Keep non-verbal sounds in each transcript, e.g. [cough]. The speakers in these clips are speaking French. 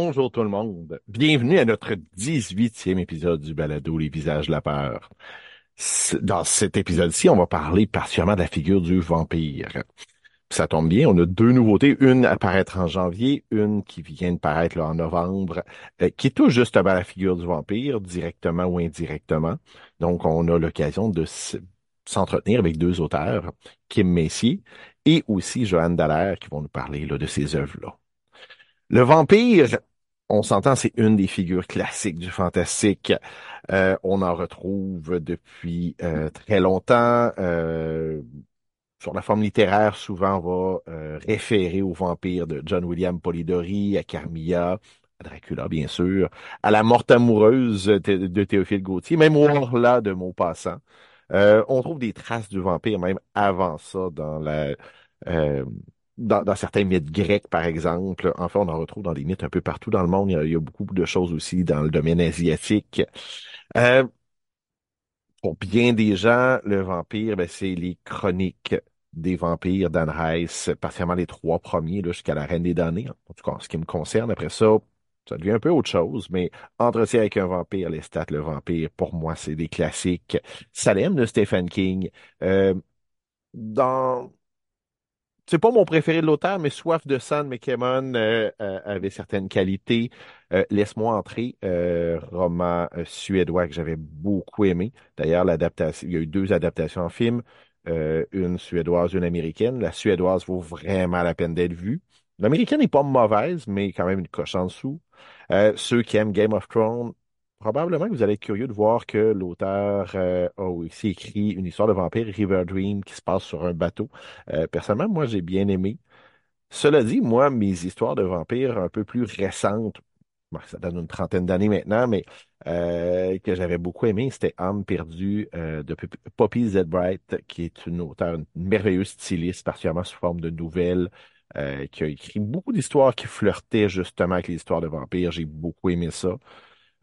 Bonjour tout le monde. Bienvenue à notre 18e épisode du balado Les visages de la peur. Dans cet épisode-ci, on va parler particulièrement de la figure du vampire. Ça tombe bien, on a deux nouveautés, une à paraître en janvier, une qui vient de paraître en novembre, euh, qui touche justement à la figure du vampire, directement ou indirectement. Donc, on a l'occasion de s'entretenir avec deux auteurs, Kim Messier et aussi Joanne Dallaire, qui vont nous parler de ces œuvres-là. Le vampire, on s'entend, c'est une des figures classiques du fantastique. Euh, on en retrouve depuis euh, très longtemps. Euh, sur la forme littéraire, souvent, on va référer au vampire de John William Polidori, à Carmilla, à Dracula, bien sûr, à la morte amoureuse de Théophile Gautier, même au Horla de Maupassant. On trouve des traces du vampire même avant ça dans la dans, dans certains mythes grecs, par exemple. Enfin, on en retrouve dans des mythes un peu partout dans le monde. Il y a, beaucoup de choses aussi dans le domaine asiatique. Euh, pour bien des gens, le vampire, ben, c'est les chroniques des vampires d'Anne Rice, particulièrement les trois premiers, jusqu'à la Reine des damnés. En tout cas, en ce qui me concerne, après ça, ça devient un peu autre chose, mais Entretien avec un vampire, les stats, le vampire, pour moi, c'est des classiques. Salem de Stephen King. Euh, dans c'est pas mon préféré de l'auteur, mais Soif de sang de McKemmon euh, euh, avait certaines qualités. Euh, Laisse-moi entrer, euh, roman suédois que j'avais beaucoup aimé. D'ailleurs, l'adaptation, il y a eu deux adaptations en film, une suédoise, une américaine. La suédoise vaut vraiment la peine d'être vue. L'américaine n'est pas mauvaise, mais quand même une coche en dessous. Euh, ceux qui aiment Game of Thrones, probablement que vous allez être curieux de voir que l'auteur euh, a aussi écrit une histoire de vampire, River Dream, qui se passe sur un bateau. Euh, personnellement, moi, j'ai bien aimé. Cela dit, moi, mes histoires de vampires un peu plus récentes, ça donne une trentaine d'années maintenant, mais euh, que j'avais beaucoup aimé, c'était Âme perdue de Pop- Poppy Zedbright, qui est une auteure, une merveilleuse styliste, particulièrement sous forme de nouvelles, qui a écrit beaucoup d'histoires qui flirtaient justement avec les histoires de vampires. J'ai beaucoup aimé ça.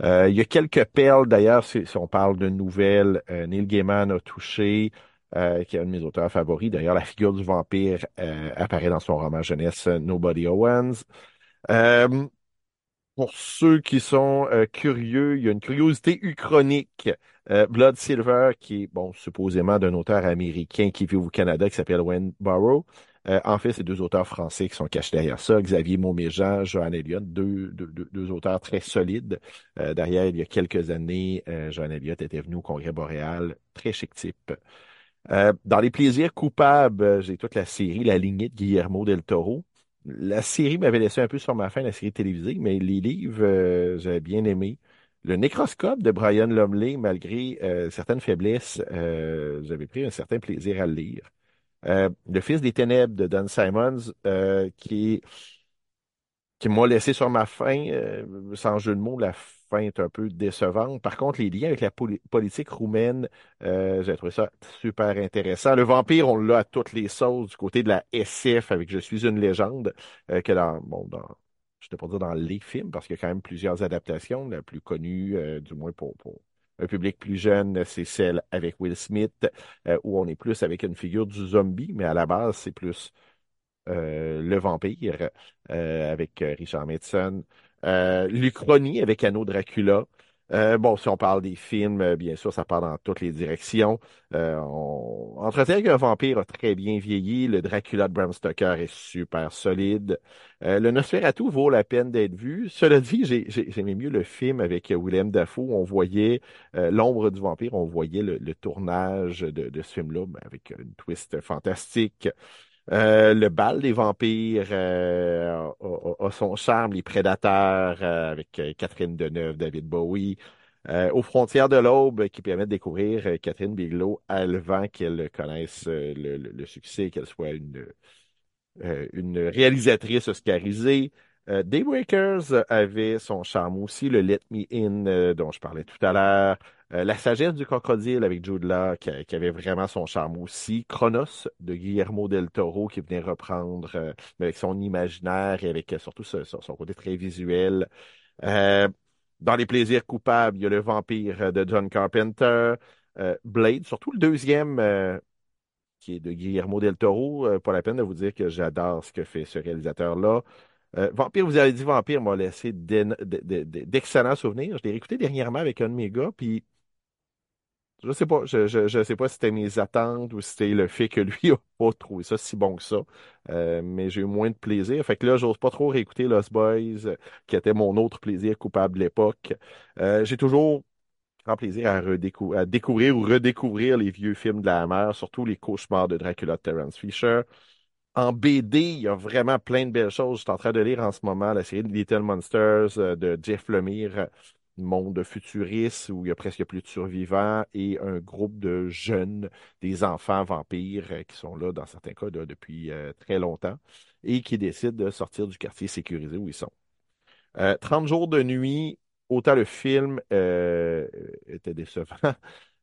Euh, il y a quelques perles, d'ailleurs, si, si on parle de nouvelles, euh, Neil Gaiman a touché, euh, qui est un de mes auteurs favoris. D'ailleurs, la figure du vampire euh, apparaît dans son roman jeunesse euh, Nobody Owens. Euh, pour ceux qui sont curieux, il y a une curiosité uchronique. Blood Silver, qui est, bon, supposément d'un auteur américain qui vit au Canada, qui s'appelle Wayne Barrow. Euh, en fait, c'est deux auteurs français qui sont cachés derrière ça. Xavier Mauméjean, Johan Elliott, deux, deux, auteurs très solides. Euh, derrière, il y a quelques années, euh, Johan Elliott était venu au Congrès boréal, très chic type. Euh, dans les plaisirs coupables, euh, j'ai toute la série La lignée de Guillermo del Toro. La série m'avait laissé un peu sur ma faim, la série télévisée, mais les livres, j'avais bien aimé. Le Nécroscope de Brian Lumley, malgré certaines faiblesses, j'avais pris un certain plaisir à le lire. Euh, Le Fils des Ténèbres de Don Simons, euh, qui qui m'a laissé sur ma faim, euh, sans jeu de mots, la fin est un peu décevante. Par contre, les liens avec la poli- politique roumaine, euh, j'ai trouvé ça super intéressant. Le vampire, on l'a à toutes les sauces du côté de la SF avec Je suis une légende, euh, que dans, bon, dans, je ne pas dire dans les films, parce qu'il y a quand même plusieurs adaptations. La plus connue, du moins pour, pour un public plus jeune, c'est celle avec Will Smith, euh, où on est plus avec une figure du zombie, mais à la base, c'est plus euh, Le Vampire euh, avec Richard euh, L'Uchronie avec Anno Dracula. Euh, bon, si on parle des films, euh, bien sûr, ça part dans toutes les directions. Euh, on... Entretien avec un vampire a très bien vieilli. Le Dracula de Bram Stoker est super solide. Euh, le Nosferatu vaut la peine d'être vu. Cela dit, j'ai- j'ai- j'aimais mieux le film avec Willem Dafoe. On voyait euh, l'ombre du vampire, on voyait le, le tournage de, de ce film-là ben, avec une twist fantastique. Euh, le bal des vampires euh, a, son charme, les prédateurs euh, avec Catherine Deneuve, David Bowie. Aux frontières de l'aube qui permet de découvrir Catherine Bigelow avant qu'elle connaisse le, succès, qu'elle soit une, une réalisatrice oscarisée. Daybreakers avait son charme aussi, le Let Me In dont je parlais tout à l'heure. Euh, La sagesse du crocodile avec Jude qui, avait vraiment son charme aussi. Chronos de Guillermo del Toro qui venait reprendre euh, avec son imaginaire et avec euh, surtout son, côté très visuel. Dans les plaisirs coupables, il y a le vampire de John Carpenter. Blade, surtout le deuxième. qui est de Guillermo del Toro. Pas la peine de vous dire que j'adore ce que fait ce réalisateur-là. Vampire, vous avez dit Vampire m'a laissé d'excellents souvenirs. Je l'ai réécouté dernièrement avec un de mes gars, puis je sais pas, je, je, je sais pas si c'était mes attentes ou si c'était le fait que lui [laughs] a pas trouvé ça si bon que ça. Euh, mais j'ai eu moins de plaisir. Fait que là, j'ose pas trop réécouter Lost Boys, euh, qui était mon autre plaisir coupable de l'époque. Euh, j'ai toujours grand plaisir à, à découvrir ou redécouvrir les vieux films de la Hammer, surtout les cauchemars de Dracula de Terence Fisher. En BD, il y a vraiment plein de belles choses. Je suis en train de lire en ce moment la série Little Monsters euh, de Jeff Lemire, monde futuriste où il y a presque plus de survivants et un groupe de jeunes, des enfants vampires euh, qui sont là, dans certains cas, de- depuis euh, très longtemps et qui décident de sortir du quartier sécurisé où ils sont. Euh, 30 jours de nuit, autant le film euh, était décevant,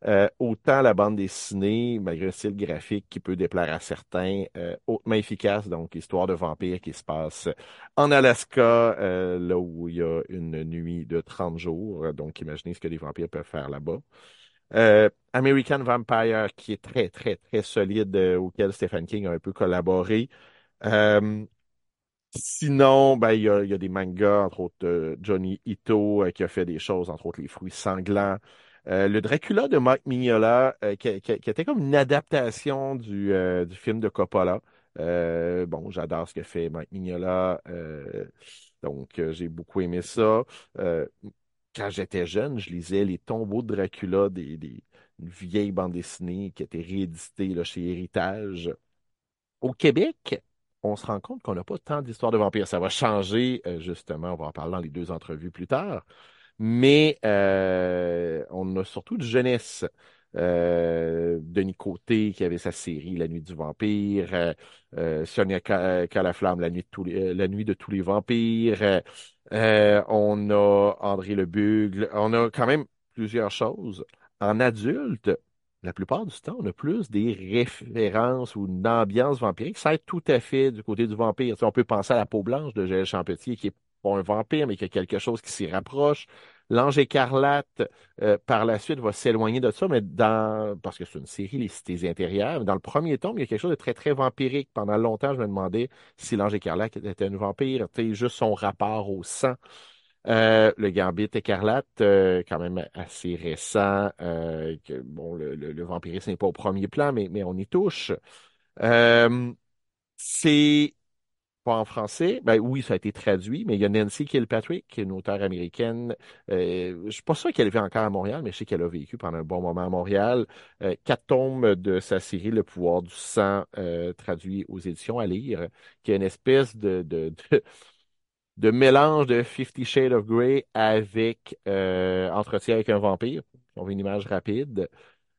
euh, autant la bande dessinée, malgré un style graphique qui peut déplaire à certains, euh, hautement efficace, donc histoire de vampire qui se passe en Alaska, euh, là où il y a une nuit de 30 jours. Donc imaginez ce que les vampires peuvent faire là-bas. Euh, American Vampire, qui est très, très, très solide, euh, auquel Stephen King a un peu collaboré. Euh, Sinon, ben, il y a, il y a des mangas, entre autres Johnny Ito, qui a fait des choses, entre autres Les Fruits Sanglants. Euh, le Dracula de Mike Mignola, euh, qui, était comme une adaptation du, euh, film de Coppola. Bon, j'adore ce que fait Mike Mignola, donc j'ai beaucoup aimé ça. Quand j'étais jeune, je lisais Les Tombeaux de Dracula, des, une vieille bande dessinée qui était rééditée chez Héritage. Au Québec, on se rend compte qu'on n'a pas tant d'histoires de vampires. Ça va changer, justement, on va en parler dans les deux entrevues plus tard. Mais euh, on a surtout de jeunesse. Euh, Denis Côté qui avait sa série La Nuit du Vampire, euh, euh, Sonia Ca- Calaflamme, La Nuit de tous les, euh, La Nuit de tous les vampires. euh, euh, on a André Le Bugle. On a quand même plusieurs choses. En adulte, la plupart du temps, on a plus des références ou une ambiance vampirique. Ça être tout à fait du côté du vampire. On peut penser à la peau blanche de Gaël Champetier, qui est pas un vampire, mais qui a quelque chose qui s'y rapproche. L'Ange écarlate, euh, par la suite, va s'éloigner de ça, mais dans, parce que c'est une série, Les Cités intérieures, dans le premier tome, il y a quelque chose de très, très vampirique. Pendant longtemps, je me demandais si l'Ange écarlate était une vampire, juste son rapport au sang. Euh, le Gambit écarlate, euh, quand même assez récent, que, bon, le, vampirisme n'est pas au premier plan, mais, mais on y touche. C'est pas en français. Ben oui, ça a été traduit, mais il y a Nancy Kilpatrick, qui est une auteure américaine. Euh, je suis pas sûr qu'elle vit encore à Montréal, mais je sais qu'elle a vécu pendant un bon moment à Montréal. Euh, quatre tomes de sa série Le pouvoir du sang, euh, traduit aux éditions à lire, qui est une espèce de, de, de, de mélange de Fifty Shades of Grey avec euh, Entretien avec un vampire. On veut une image rapide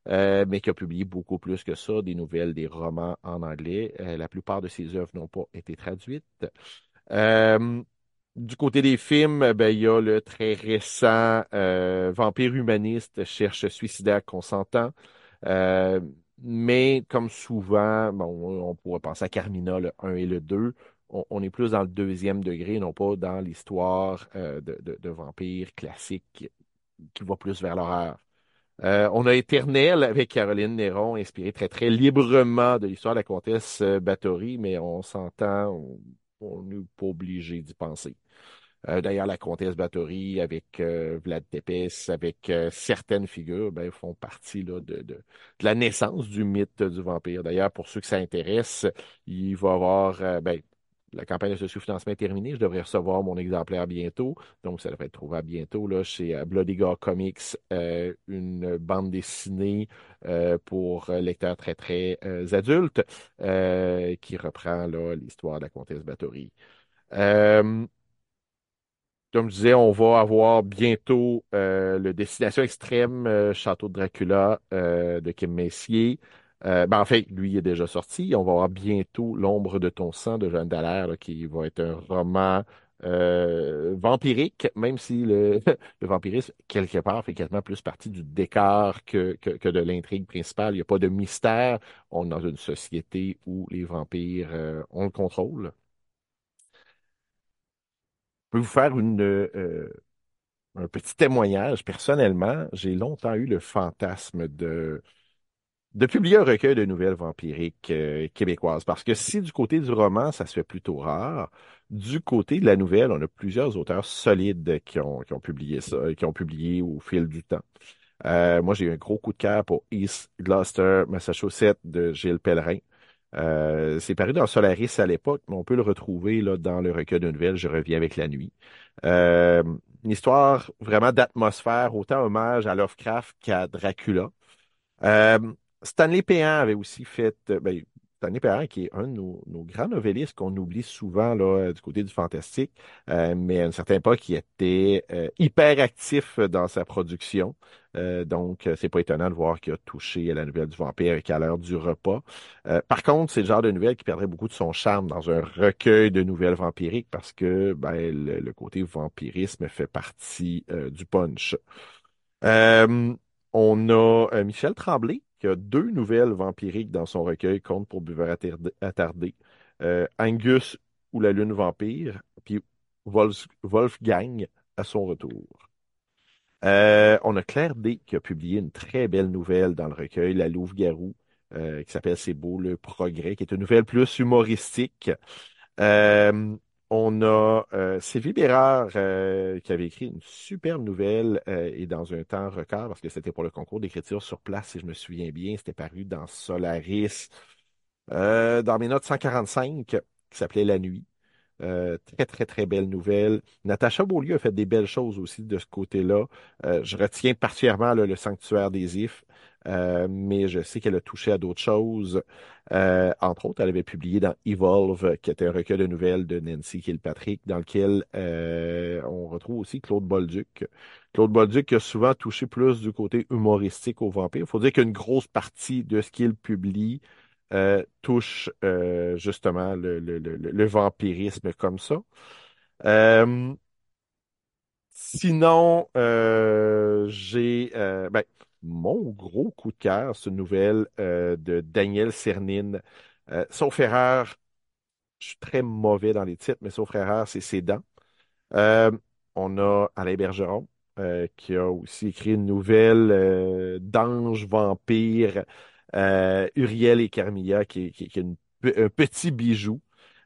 euh, mais qui a publié beaucoup plus que ça, des nouvelles, des romans en anglais. Euh, la plupart de ses œuvres n'ont pas été traduites. Euh, du côté des films, ben, il y a le très récent Vampire humaniste cherche suicidaire consentant. Mais comme souvent, bon, on pourrait penser à Carmina, le 1 et le 2. On, est plus dans le deuxième degré, non pas dans l'histoire de, de, de vampires classique qui va plus vers l'horreur. Euh, on a Éternel avec Caroline Néron, inspiré très, très librement de l'histoire de la comtesse euh, Bathory, mais on s'entend, on n'est pas obligé d'y penser. Euh, d'ailleurs, la comtesse Bathory avec Vlad Tepes, avec certaines figures, ben, font partie de, de, de la naissance du mythe du vampire. D'ailleurs, pour ceux que ça intéresse, il va y avoir, ben, la campagne de socio-financement est terminée. Je devrais recevoir mon exemplaire bientôt. Donc, ça devrait être trouvable bientôt là, chez euh, Bloody Gore Comics, euh, une bande dessinée euh, pour lecteurs très, très adultes qui reprend l'histoire de la comtesse Bathory. Comme je disais, on va avoir bientôt le Destination Extrême Château de Dracula de Kim Messier. Euh, ben, en fait, lui est déjà sorti. On va avoir bientôt L'ombre de ton sang de Jeanne Dallaire, qui va être un roman euh, vampirique, même si le, [laughs] le vampirisme, quelque part, fait quasiment plus partie du décor que, que, de l'intrigue principale. Il n'y a pas de mystère. On est dans une société où les vampires euh, ont le contrôle. Je peux vous faire une, euh, un petit témoignage. Personnellement, j'ai longtemps eu le fantasme de de publier un recueil de nouvelles vampiriques euh, québécoises. Parce que si du côté du roman, ça se fait plutôt rare, du côté de la nouvelle, on a plusieurs auteurs solides qui ont, qui ont publié ça, qui ont publié au fil du temps. Euh, moi, j'ai eu un gros coup de cœur pour East Gloucester, Massachusetts de Gilles Pellerin. Euh, c'est paru dans Solaris à l'époque, mais on peut le retrouver là, dans le recueil de nouvelles Je reviens avec la nuit. Euh, une histoire vraiment d'atmosphère, autant hommage à Lovecraft qu'à Dracula. Euh, Stanley Péan avait aussi fait, euh, ben, Stanley Péan qui est un de nos, grands novellistes qu'on oublie souvent là, du côté du fantastique, euh, mais à une certaine époque, qui était hyper actif dans sa production. donc, c'est pas étonnant de voir qu'il a touché à la nouvelle du vampire à l'heure du repas. par contre, c'est le genre de nouvelle qui perdrait beaucoup de son charme dans un recueil de nouvelles vampiriques parce que ben, le, côté vampirisme fait partie du punch. On a euh, Michel Tremblay, a deux nouvelles vampiriques dans son recueil Compte pour buveur attardé. Euh, Angus ou la lune vampire, puis Wolfgang à son retour. Euh, on a Claire D qui a publié une très belle nouvelle dans le recueil La Louve-Garou, qui s'appelle C'est beau le progrès, qui est une nouvelle plus humoristique. On a euh, Sylvie Bérard euh, qui avait écrit une superbe nouvelle euh, et dans un temps record, parce que c'était pour le concours d'écriture sur place, si je me souviens bien. C'était paru dans Solaris, dans mes notes 145, qui s'appelait La Nuit. Euh, très, très, très belle nouvelle. Natacha Beaulieu a fait des belles choses aussi de ce côté-là. Euh, je retiens particulièrement le Sanctuaire des Ifs, euh, mais je sais qu'elle a touché à d'autres choses. entre autres, elle avait publié dans Evolve, qui était un recueil de nouvelles de Nancy Kilpatrick, dans lequel on retrouve aussi Claude Bolduc. Claude Bolduc a souvent touché plus du côté humoristique aux vampires. Il faut dire qu'une grosse partie de ce qu'il publie euh, touche euh, justement le, vampirisme comme ça. Euh, sinon, j'ai ben, mon gros coup de cœur, c'est une nouvelle de Daniel Cernine. sauf erreur, je suis très mauvais dans les titres, mais sauf erreur, c'est Ses dents. on a Alain Bergeron, qui a aussi écrit une nouvelle d'ange vampire euh, Uriel et Carmilla, qui, est un petit bijou.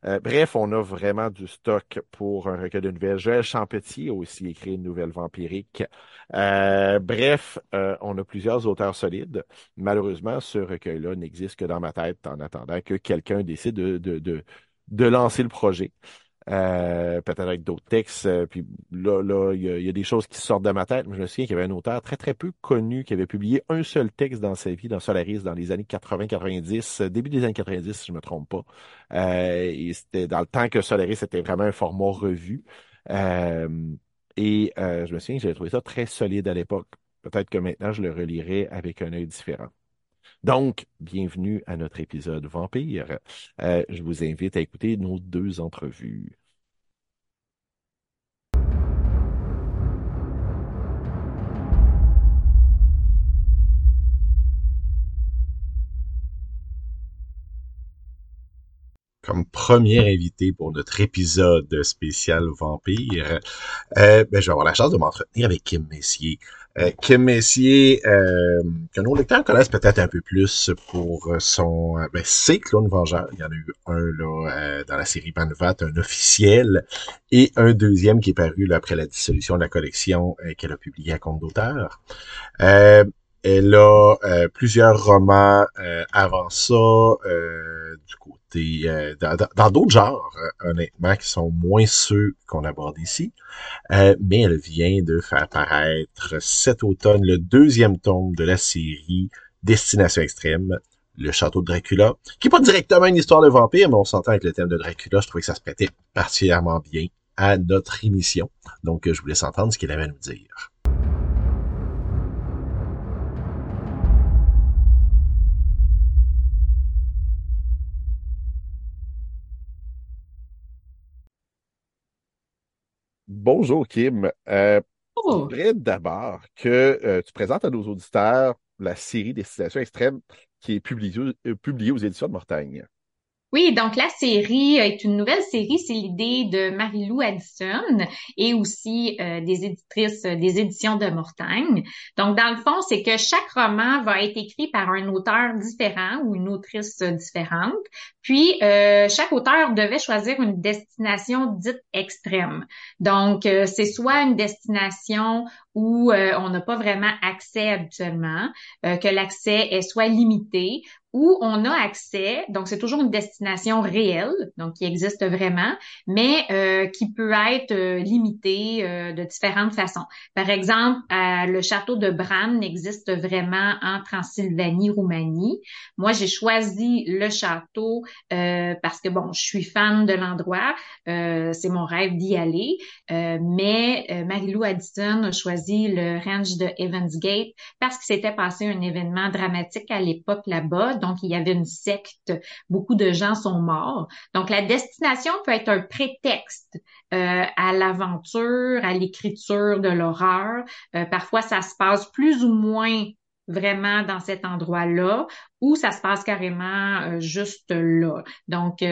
Euh, bref, on a vraiment du stock pour un recueil de nouvelles. Joël Champetier a aussi écrit une nouvelle vampirique. Euh, bref, on a plusieurs auteurs solides. Malheureusement, ce recueil-là n'existe que dans ma tête en attendant que quelqu'un décide de, de, de lancer le projet. Euh, peut-être avec d'autres textes. Euh, puis là, là, il y, a, des choses qui sortent de ma tête. Mais je me souviens qu'il y avait un auteur très, très peu connu qui avait publié un seul texte dans sa vie, dans Solaris, dans les années 80-90, euh, début des années 90, si je me trompe pas. et c'était dans le temps que Solaris était vraiment un format revu. et je me souviens que j'avais trouvé ça très solide à l'époque. Peut-être que maintenant, je le relirai avec un œil différent. Donc, bienvenue à notre épisode Vampire. Euh, je vous invite à écouter nos deux entrevues. comme premier invité pour notre épisode spécial Vampire, euh, ben, je vais avoir la chance de m'entretenir avec Kim Messier. Euh, Kim Messier, euh, que nos lecteurs connaissent peut-être un peu plus pour son... Euh, ben, c'est Clone Vengeur. Il y en a eu un là, dans la série Banvat, un officiel, et un deuxième qui est paru là, après la dissolution de la collection qu'elle a publié à compte d'auteur. Elle a euh, plusieurs romans euh, avant ça, euh, du côté dans d'autres genres, honnêtement, qui sont moins ceux qu'on aborde ici. mais elle vient de faire paraître cet automne le deuxième tome de la série Destination Extrême, le château de Dracula, qui n'est pas directement une histoire de vampire, mais on s'entend avec le thème de Dracula. Je trouvais que ça se prêtait particulièrement bien à notre émission. Donc, je vous laisse entendre ce qu'il avait à nous dire. Bonjour Kim. Euh, je voudrais d'abord que euh, tu présentes à nos auditeurs la série Destination extrêmes qui est publiée, euh, publiée aux éditions de Mortagne. Oui, donc la série est une nouvelle série, c'est l'idée de Marie-Lou Addison et aussi euh, des éditrices euh, des éditions de Mortagne. Donc dans le fond, c'est que chaque roman va être écrit par un auteur différent ou une autrice différente. Puis euh, chaque auteur devait choisir une destination dite extrême. Donc c'est soit une destination où on n'a pas vraiment accès habituellement, que l'accès est soit limité où on a accès, donc c'est toujours une destination réelle, donc qui existe vraiment, mais euh, qui peut être euh, limitée euh, de différentes façons. Par exemple, le château de Bran existe vraiment en Transylvanie, Roumanie. Moi, j'ai choisi le château parce que bon, je suis fan de l'endroit, c'est mon rêve d'y aller, mais Marilou Addison a choisi le ranch de Evansgate parce qu'il s'était passé un événement dramatique à l'époque là-bas donc il y avait une secte, beaucoup de gens sont morts. Donc la destination peut être un prétexte euh, à l'aventure, à l'écriture de l'horreur. Euh, parfois ça se passe plus ou moins vraiment dans cet endroit-là ou ça se passe carrément euh, juste là. Donc,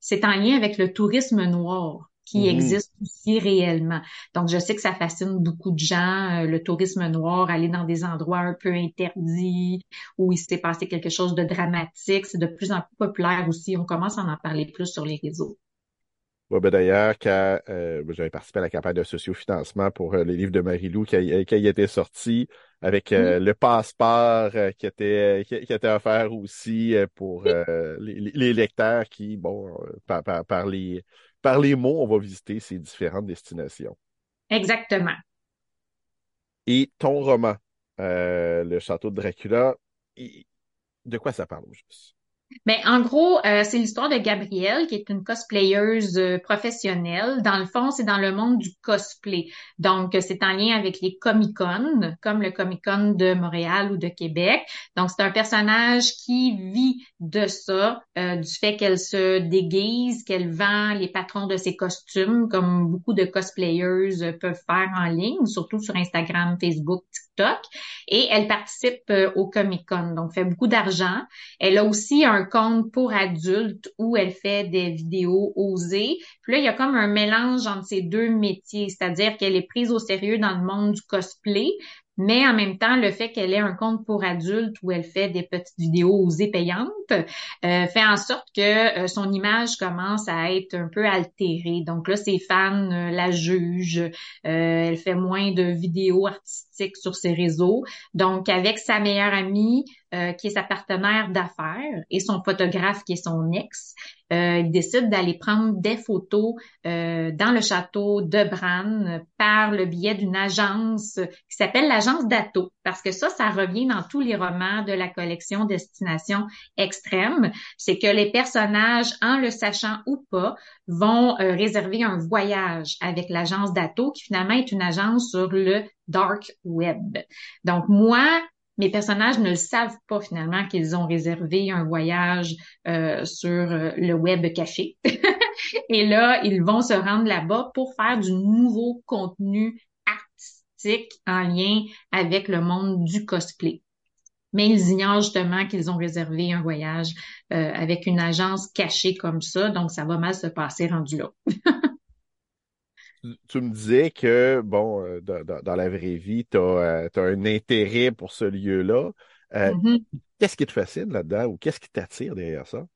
c'est en lien avec le tourisme noir qui mm-hmm. existe aussi réellement. Donc, je sais que ça fascine beaucoup de gens, euh, le tourisme noir, aller dans des endroits un peu interdits où il s'est passé quelque chose de dramatique. C'est de plus en plus populaire aussi. On commence à en parler plus sur les réseaux. ben D'ailleurs, quand euh, j'avais participé à la campagne de sociofinancement pour euh, les livres de Marie-Lou qui, qui a été sorti, avec le passeport qui était qui, était offert aussi pour les, lecteurs qui, bon, par, par, par les par les mots, on va visiter ces différentes destinations. Exactement. Et ton roman, euh, Le Château de Dracula, de quoi ça parle au juste? Mais en gros, euh, c'est l'histoire de Gabrielle, qui est une cosplayeuse euh, professionnelle. Dans le fond, c'est dans le monde du cosplay. Donc, c'est en lien avec les Comic-Con, comme le Comic-Con de Montréal ou de Québec. Donc, c'est un personnage qui vit de ça, euh, du fait qu'elle se déguise, qu'elle vend les patrons de ses costumes, comme beaucoup de cosplayeuses peuvent faire en ligne, surtout sur Instagram, Facebook, TikTok. Et elle participe au Comic-Con, donc fait beaucoup d'argent. Elle a aussi un un compte pour adultes où elle fait des vidéos osées. Puis là, il y a comme un mélange entre ces deux métiers, c'est-à-dire qu'elle est prise au sérieux dans le monde du cosplay, mais en même temps, le fait qu'elle ait un compte pour adultes où elle fait des petites vidéos osées payantes euh, fait en sorte que euh, son image commence à être un peu altérée. Donc là, ses fans euh, la jugent. elle fait moins de vidéos artistiques sur ses réseaux. Donc, avec sa meilleure amie, qui est sa partenaire d'affaires, et son photographe qui est son ex, euh, il décide d'aller prendre des photos euh, dans le château de Bran par le biais d'une agence qui s'appelle l'agence d'Ato, parce que ça, ça revient dans tous les romans de la collection Destination Extrême. C'est que les personnages, en le sachant ou pas, vont euh, réserver un voyage avec l'agence d'Ato, qui finalement est une agence sur le dark web. Donc moi, mes personnages ne savent pas finalement qu'ils ont réservé un voyage euh, sur euh, le web caché. [laughs] Et là, ils vont se rendre là-bas pour faire du nouveau contenu artistique en lien avec le monde du cosplay. Mais ils ignorent justement qu'ils ont réservé un voyage euh, avec une agence cachée comme ça, donc ça va mal se passer rendu là. [laughs] tu me disais que, bon, euh, dans, la vraie vie, tu as, euh, un intérêt pour ce lieu-là. Euh, mm-hmm. Qu'est-ce qui te fascine là-dedans ou qu'est-ce qui t'attire derrière ça?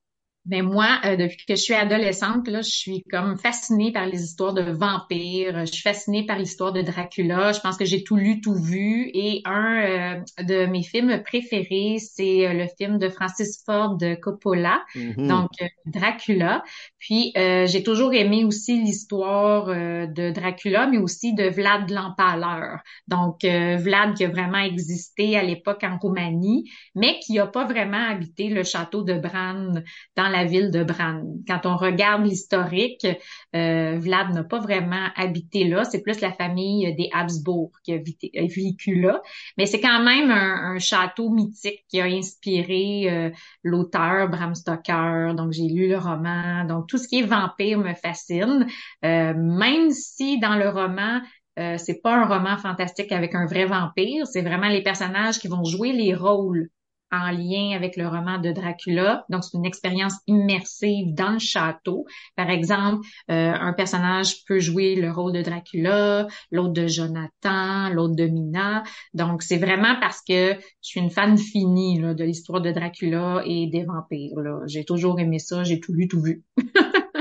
Ben moi, euh, depuis que je suis adolescente, là, je suis comme fascinée par les histoires de vampires. Je suis fascinée par l'histoire de Dracula. Je pense que j'ai tout lu, tout vu. Et un euh, de mes films préférés, c'est euh, le film de Francis Ford Coppola, mm-hmm. donc Dracula. Puis j'ai toujours aimé aussi l'histoire de Dracula, mais aussi de Vlad l'Empaleur. Donc Vlad qui a vraiment existé à l'époque en Roumanie, mais qui n'a pas vraiment habité le château de Bran dans la ville de Bran. Quand on regarde l'historique, euh, Vlad n'a pas vraiment habité là. C'est plus la famille des Habsbourg qui a vécu là. Mais c'est quand même un, château mythique qui a inspiré euh, l'auteur Bram Stoker. Donc, j'ai lu le roman. Donc, tout ce qui est vampire me fascine. Euh, même si dans le roman, euh, c'est pas un roman fantastique avec un vrai vampire, c'est vraiment les personnages qui vont jouer les rôles en lien avec le roman de Dracula. Donc, c'est une expérience immersive dans le château. Par exemple, euh, un personnage peut jouer le rôle de Dracula, l'autre de Jonathan, l'autre de Mina. Donc, c'est vraiment parce que je suis une fan finie là, de l'histoire de Dracula et des vampires. J'ai toujours aimé ça, j'ai tout lu, tout vu. [laughs]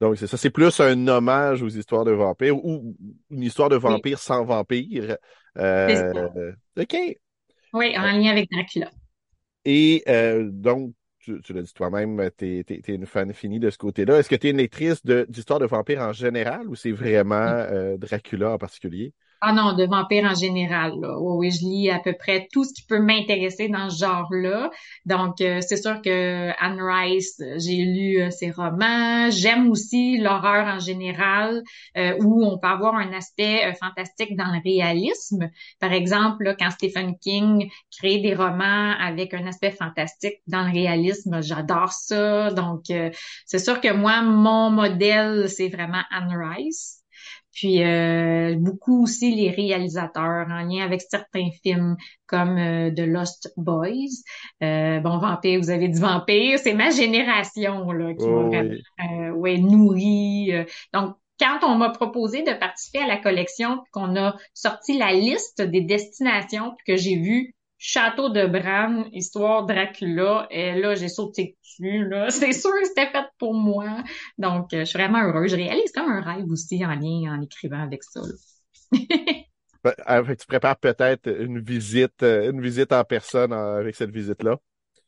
Donc, c'est ça. C'est plus un hommage aux histoires de vampires ou une histoire de vampires sans vampires. Euh, OK. Oui, en lien avec Dracula. Et euh, donc, tu, l'as dit toi-même, tu es, une fan finie de ce côté-là. Est-ce que tu es une lectrice d'histoires de, vampires en général ou c'est vraiment euh, Dracula en particulier? Ah non, de vampires en général. Là. Oui, je lis à peu près tout ce qui peut m'intéresser dans ce genre-là. Donc, euh, c'est sûr que Anne Rice, j'ai lu euh, ses romans. J'aime aussi l'horreur en général, euh, où on peut avoir un aspect fantastique dans le réalisme. Par exemple, quand Stephen King crée des romans avec un aspect fantastique dans le réalisme, j'adore ça. Donc, c'est sûr que moi, mon modèle, c'est vraiment Anne Rice. Puis euh, beaucoup aussi les réalisateurs en lien avec certains films comme euh, The Lost Boys. Euh, bon, Vampire, vous avez dit Vampire, c'est ma génération là qui m'a vraiment ouais, nourri. donc quand on m'a proposé de participer à la collection, qu'on a sorti la liste des destinations, que j'ai vu Château de Bran, histoire Dracula. Et là, j'ai sauté dessus. Là. [laughs] C'est sûr que c'était fait pour moi. Donc, euh, je suis vraiment heureuse. Je réalise comme un rêve aussi en lien en écrivant avec ça. [laughs] Ben, tu prépares peut-être une visite, euh, une visite en personne euh, avec cette visite-là.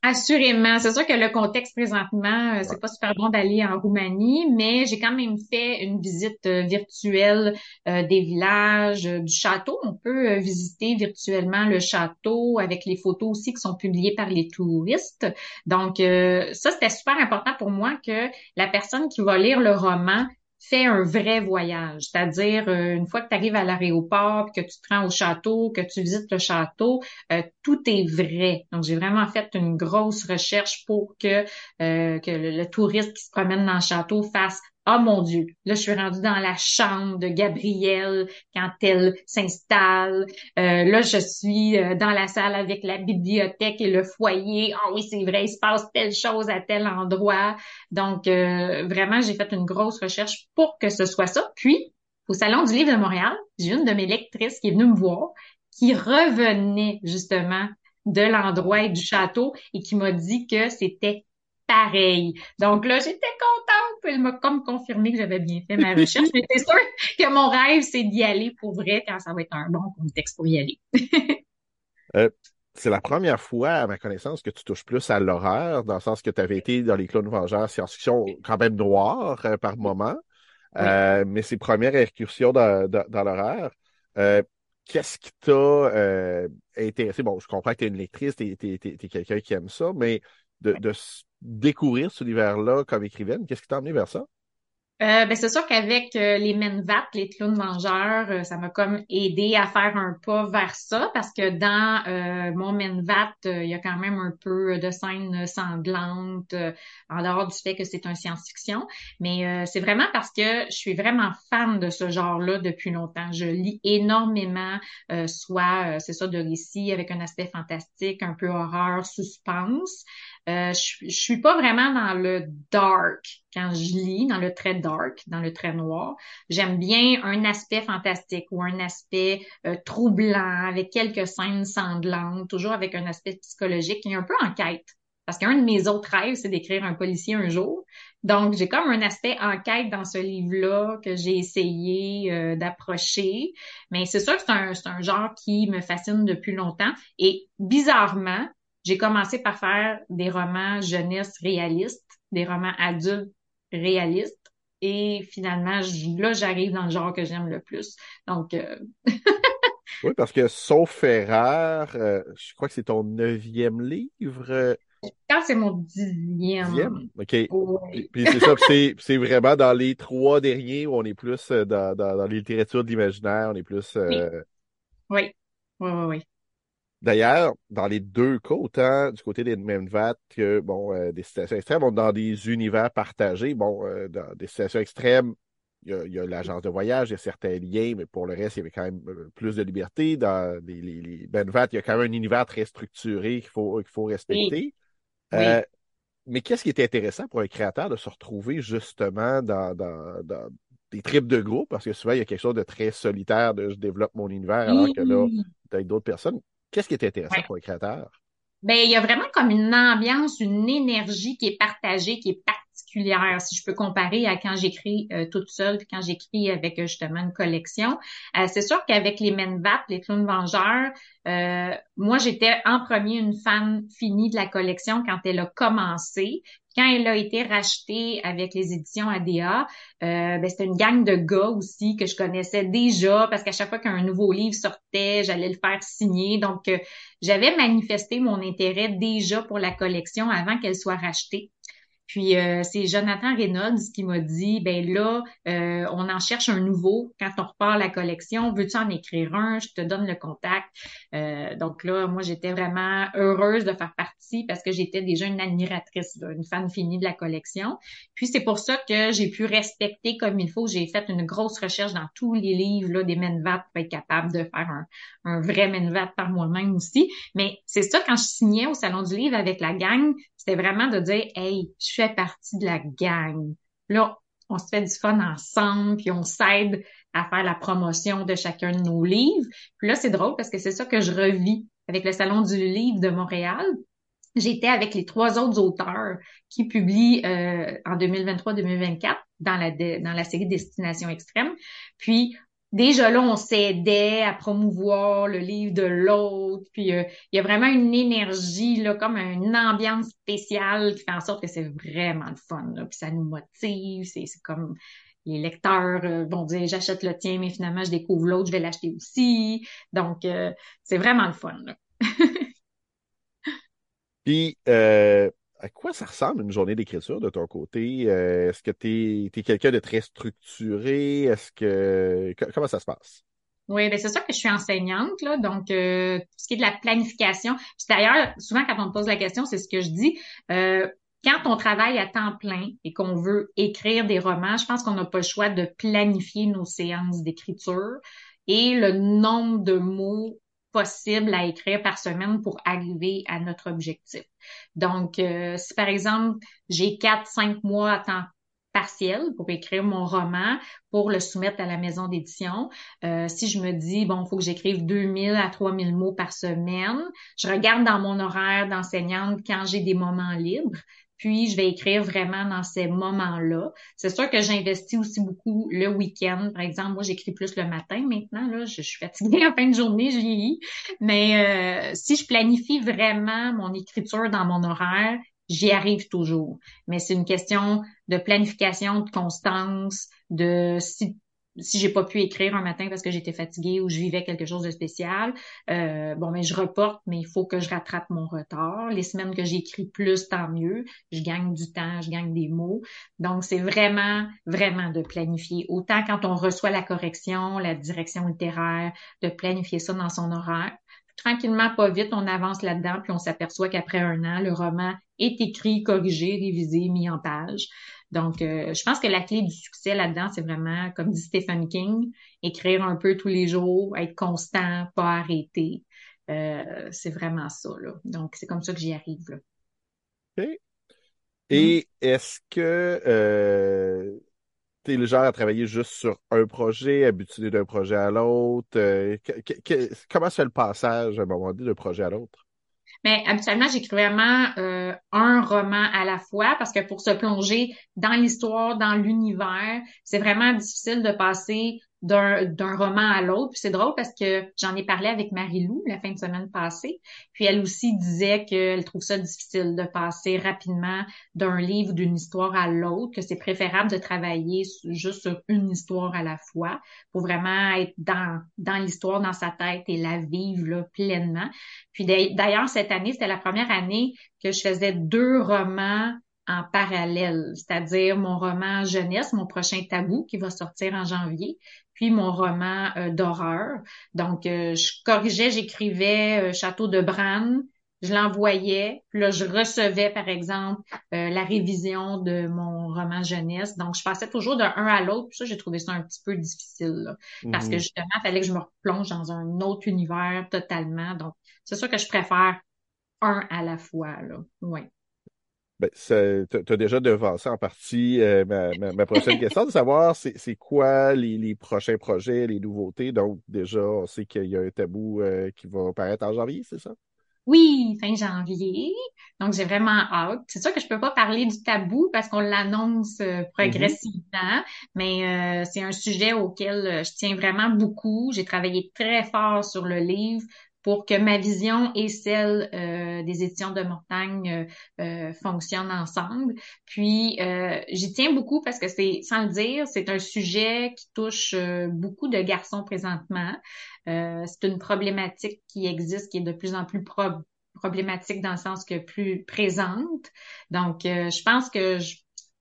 Assurément. C'est sûr que le contexte présentement, euh, c'est pas super bon d'aller en Roumanie, mais j'ai quand même fait une visite euh, virtuelle euh, des villages, du château. On peut visiter virtuellement le château avec les photos aussi qui sont publiées par les touristes. Donc, ça, c'était super important pour moi que la personne qui va lire le roman fais un vrai voyage, c'est-à-dire euh, une fois que tu arrives à l'aéroport, que tu te rends au château, que tu visites le château, euh, tout est vrai. Donc j'ai vraiment fait une grosse recherche pour que euh, que le, touriste qui se promène dans le château fasse Oh mon Dieu, là je suis rendue dans la chambre de Gabrielle quand elle s'installe. Euh, là je suis euh, dans la salle avec la bibliothèque et le foyer. Ah oui c'est vrai, il se passe telle chose à tel endroit. Donc euh, vraiment j'ai fait une grosse recherche pour que ce soit ça. Puis au salon du livre de Montréal, j'ai une de mes lectrices qui est venue me voir, qui revenait justement de l'endroit et du château et qui m'a dit que c'était pareil. Donc là, j'étais contente. Elle m'a comme confirmé que j'avais bien fait ma [laughs] recherche. J'étais sûre que mon rêve, c'est d'y aller pour vrai quand ça va être un bon contexte pour y aller. [laughs] Euh, c'est la première fois, à ma connaissance, que tu touches plus à l'horreur, dans le sens que tu avais été dans les clones vengeurs science-fiction quand même noir euh, par moment. Euh, mais ces premières incursions dans, dans, l'horreur, qu'est-ce qui t'a intéressé? Bon, je comprends que tu es une lectrice, tu es, quelqu'un qui aime ça, mais de, de découvrir cet univers-là comme écrivaine? Qu'est-ce qui t'a amené vers ça? Euh, ben c'est sûr qu'avec euh, les Menvat, les clowns vengeurs, euh, ça m'a comme aidé à faire un pas vers ça parce que dans euh, mon Menvat, il y a quand même un peu de scènes sanglantes en dehors du fait que c'est un science-fiction. Mais c'est vraiment parce que je suis vraiment fan de ce genre-là depuis longtemps. Je lis énormément, soit c'est ça de récits avec un aspect fantastique, un peu horreur, suspense. Je, je suis pas vraiment dans le dark quand je lis, dans le très dark, dans le très noir. J'aime bien un aspect fantastique ou un aspect euh, troublant avec quelques scènes sanglantes, toujours avec un aspect psychologique et un peu enquête. Parce qu'un de mes autres rêves, c'est d'écrire un policier un jour. Donc, j'ai comme un aspect enquête dans ce livre-là que j'ai essayé euh, d'approcher. Mais c'est sûr que c'est un genre qui me fascine depuis longtemps. Et bizarrement, j'ai commencé par faire des romans jeunesse réalistes, des romans adultes réaliste. Et finalement, là, j'arrive dans le genre que j'aime le plus. Donc, euh, [laughs] oui, parce que Sauf Erreur, euh, je crois que c'est ton neuvième livre. Quand c'est mon dixième. Dixième? OK. Puis, c'est ça, c'est vraiment dans les trois derniers où on est plus euh, dans, dans, dans la littérature de l'imaginaire, on est plus. Oui. Oui, oui, oui. D'ailleurs, dans les deux cas, autant du côté des Menvat que bon, euh, des situations extrêmes, on est dans des univers partagés. Bon, euh, dans des situations extrêmes, il y a, l'agence de voyage, il y a certains liens, mais pour le reste, il y avait quand même euh, plus de liberté. Dans les, les, Ben Vat, il y a quand même un univers très structuré qu'il faut, qu'il faut respecter. Euh, mais qu'est-ce qui était intéressant pour un créateur de se retrouver justement dans, dans, dans des tripes de groupe? Parce que souvent, il y a quelque chose de très solitaire de je développe mon univers alors que là, avec d'autres personnes. Qu'est-ce qui est intéressant pour un créateur? Ben, il y a vraiment comme une ambiance, une énergie qui est partagée, qui est si je peux comparer à quand j'écris euh, toute seule, puis quand j'écris avec euh, justement une collection. Euh, c'est sûr qu'avec les Menvap, les clowns vengeurs, moi j'étais en premier une fan finie de la collection quand elle a commencé. Quand elle a été rachetée avec les éditions ADA, ben, c'était une gang de gars aussi que je connaissais déjà parce qu'à chaque fois qu'un nouveau livre sortait, j'allais le faire signer. Donc, j'avais manifesté mon intérêt déjà pour la collection avant qu'elle soit rachetée. Puis euh, c'est Jonathan Reynolds qui m'a dit ben là, euh, on en cherche un nouveau quand on repart la collection. Veux-tu en écrire un? Je te donne le contact. Euh, donc là, moi j'étais vraiment heureuse de faire partie parce que j'étais déjà une admiratrice, une fan finie de la collection. Puis c'est pour ça que j'ai pu respecter comme il faut. J'ai fait une grosse recherche dans tous les livres là, des Menvat pour être capable de faire un, un vrai Menvat par moi-même aussi. Mais c'est ça quand je signais au salon du livre avec la gang, c'était vraiment de dire, hey, je partie de la gang. Là, on se fait du fun ensemble, puis on s'aide à faire la promotion de chacun de nos livres. Puis là, c'est drôle parce que c'est ça que je revis avec le Salon du livre de Montréal. J'étais avec les trois autres auteurs qui publient euh, en 2023-2024 dans la, dans la série Destination Extrême. Puis déjà là, on s'aidait à promouvoir le livre de l'autre. Puis euh, il y a vraiment une énergie, là, comme une ambiance spéciale qui fait en sorte que c'est vraiment le fun. Puis ça nous motive. C'est, comme les lecteurs euh, vont dire j'achète le tien, mais finalement je découvre l'autre, je vais l'acheter aussi. Donc euh, c'est vraiment le fun. [laughs] Puis à quoi ça ressemble une journée d'écriture de ton côté? Euh, est-ce que tu es, quelqu'un de très structuré? Est-ce que comment ça se passe? Oui, ben c'est ça que je suis enseignante, là, donc euh, ce qui est de la planification. Puis d'ailleurs, souvent quand on me pose la question, c'est ce que je dis. Euh, quand on travaille à temps plein et qu'on veut écrire des romans, je pense qu'on n'a pas le choix de planifier nos séances d'écriture et le nombre de mots possible à écrire par semaine pour arriver à notre objectif. Donc, euh, si par exemple, j'ai quatre, cinq mois à temps partiel pour écrire mon roman, pour le soumettre à la maison d'édition. Euh, si je me dis, bon, il faut que j'écrive 2000 à 3000 mots par semaine, je regarde dans mon horaire d'enseignante quand j'ai des moments libres puis je vais écrire vraiment dans ces moments-là. C'est sûr que j'investis aussi beaucoup le week-end. Par exemple, moi, j'écris plus le matin maintenant. Là, je, suis fatiguée [laughs] en fin de journée, je vieillis. Mais euh, si je planifie vraiment mon écriture dans mon horaire, j'y arrive toujours. Mais c'est une question de planification, de constance, de si si j'ai pas pu écrire un matin parce que j'étais fatiguée ou je vivais quelque chose de spécial, euh, bon, mais je reporte, mais il faut que je rattrape mon retard. Les semaines que j'écris plus, tant mieux. Je gagne du temps, je gagne des mots. Donc, c'est vraiment, vraiment de planifier. Autant quand on reçoit la correction, la direction littéraire, de planifier ça dans son horaire. Tranquillement, pas vite, on avance là-dedans, puis on s'aperçoit qu'après un an, le roman est écrit, corrigé, révisé, mis en page. Donc, euh, je pense que la clé du succès là-dedans, c'est vraiment, comme dit Stephen King, écrire un peu tous les jours, être constant, pas arrêter. Euh, c'est vraiment ça. Là. Donc, c'est comme ça que j'y arrive. Là. OK. Et mm. est-ce que euh, tu es le genre à travailler juste sur un projet, habitué d'un projet à l'autre? Euh, comment se fait le passage à un moment donné d'un projet à l'autre? Mais habituellement, j'écris vraiment euh, un roman à la fois parce que pour se plonger dans l'histoire, dans l'univers, c'est vraiment difficile de passer d'un roman à l'autre. C'est drôle parce que j'en ai parlé avec Marie-Lou la fin de semaine passée. Puis elle aussi disait qu'elle trouve ça difficile de passer rapidement d'un livre, d'une histoire à l'autre, que c'est préférable de travailler juste sur une histoire à la fois pour vraiment être dans, dans l'histoire, dans sa tête et la vivre pleinement. Puis d'ailleurs, cette année, c'était la première année que je faisais deux romans en parallèle, c'est-à-dire mon roman jeunesse, mon prochain tabou qui va sortir en janvier, puis mon roman euh, d'horreur. Donc, euh, je corrigeais, j'écrivais euh, Château de Bran, je l'envoyais, puis là, je recevais, par exemple, euh, la révision de mon roman jeunesse. Donc, je passais toujours d'un à l'autre. Puis ça, j'ai trouvé ça un petit peu difficile, parce que mhm. justement, il fallait que je me replonge dans un autre univers totalement. Donc, c'est sûr que je préfère un à la fois, là. Oui. Ben, tu as déjà devancé en partie euh, ma, prochaine [laughs] question, de savoir c'est quoi les, prochains projets, les nouveautés. Donc, déjà, on sait qu'il y a un tabou euh, qui va apparaître en janvier, c'est ça? Oui, fin janvier. Donc, j'ai vraiment hâte. C'est sûr que je peux pas parler du tabou parce qu'on l'annonce euh, progressivement, mais c'est un sujet auquel je tiens vraiment beaucoup. J'ai travaillé très fort sur le livre pour que ma vision et celle euh, des éditions de Montagne euh, euh, fonctionnent ensemble. Puis j'y tiens beaucoup parce que c'est, sans le dire, c'est un sujet qui touche beaucoup de garçons présentement. c'est une problématique qui existe, qui est de plus en plus problématique dans le sens que plus présente. Donc, je pense que je,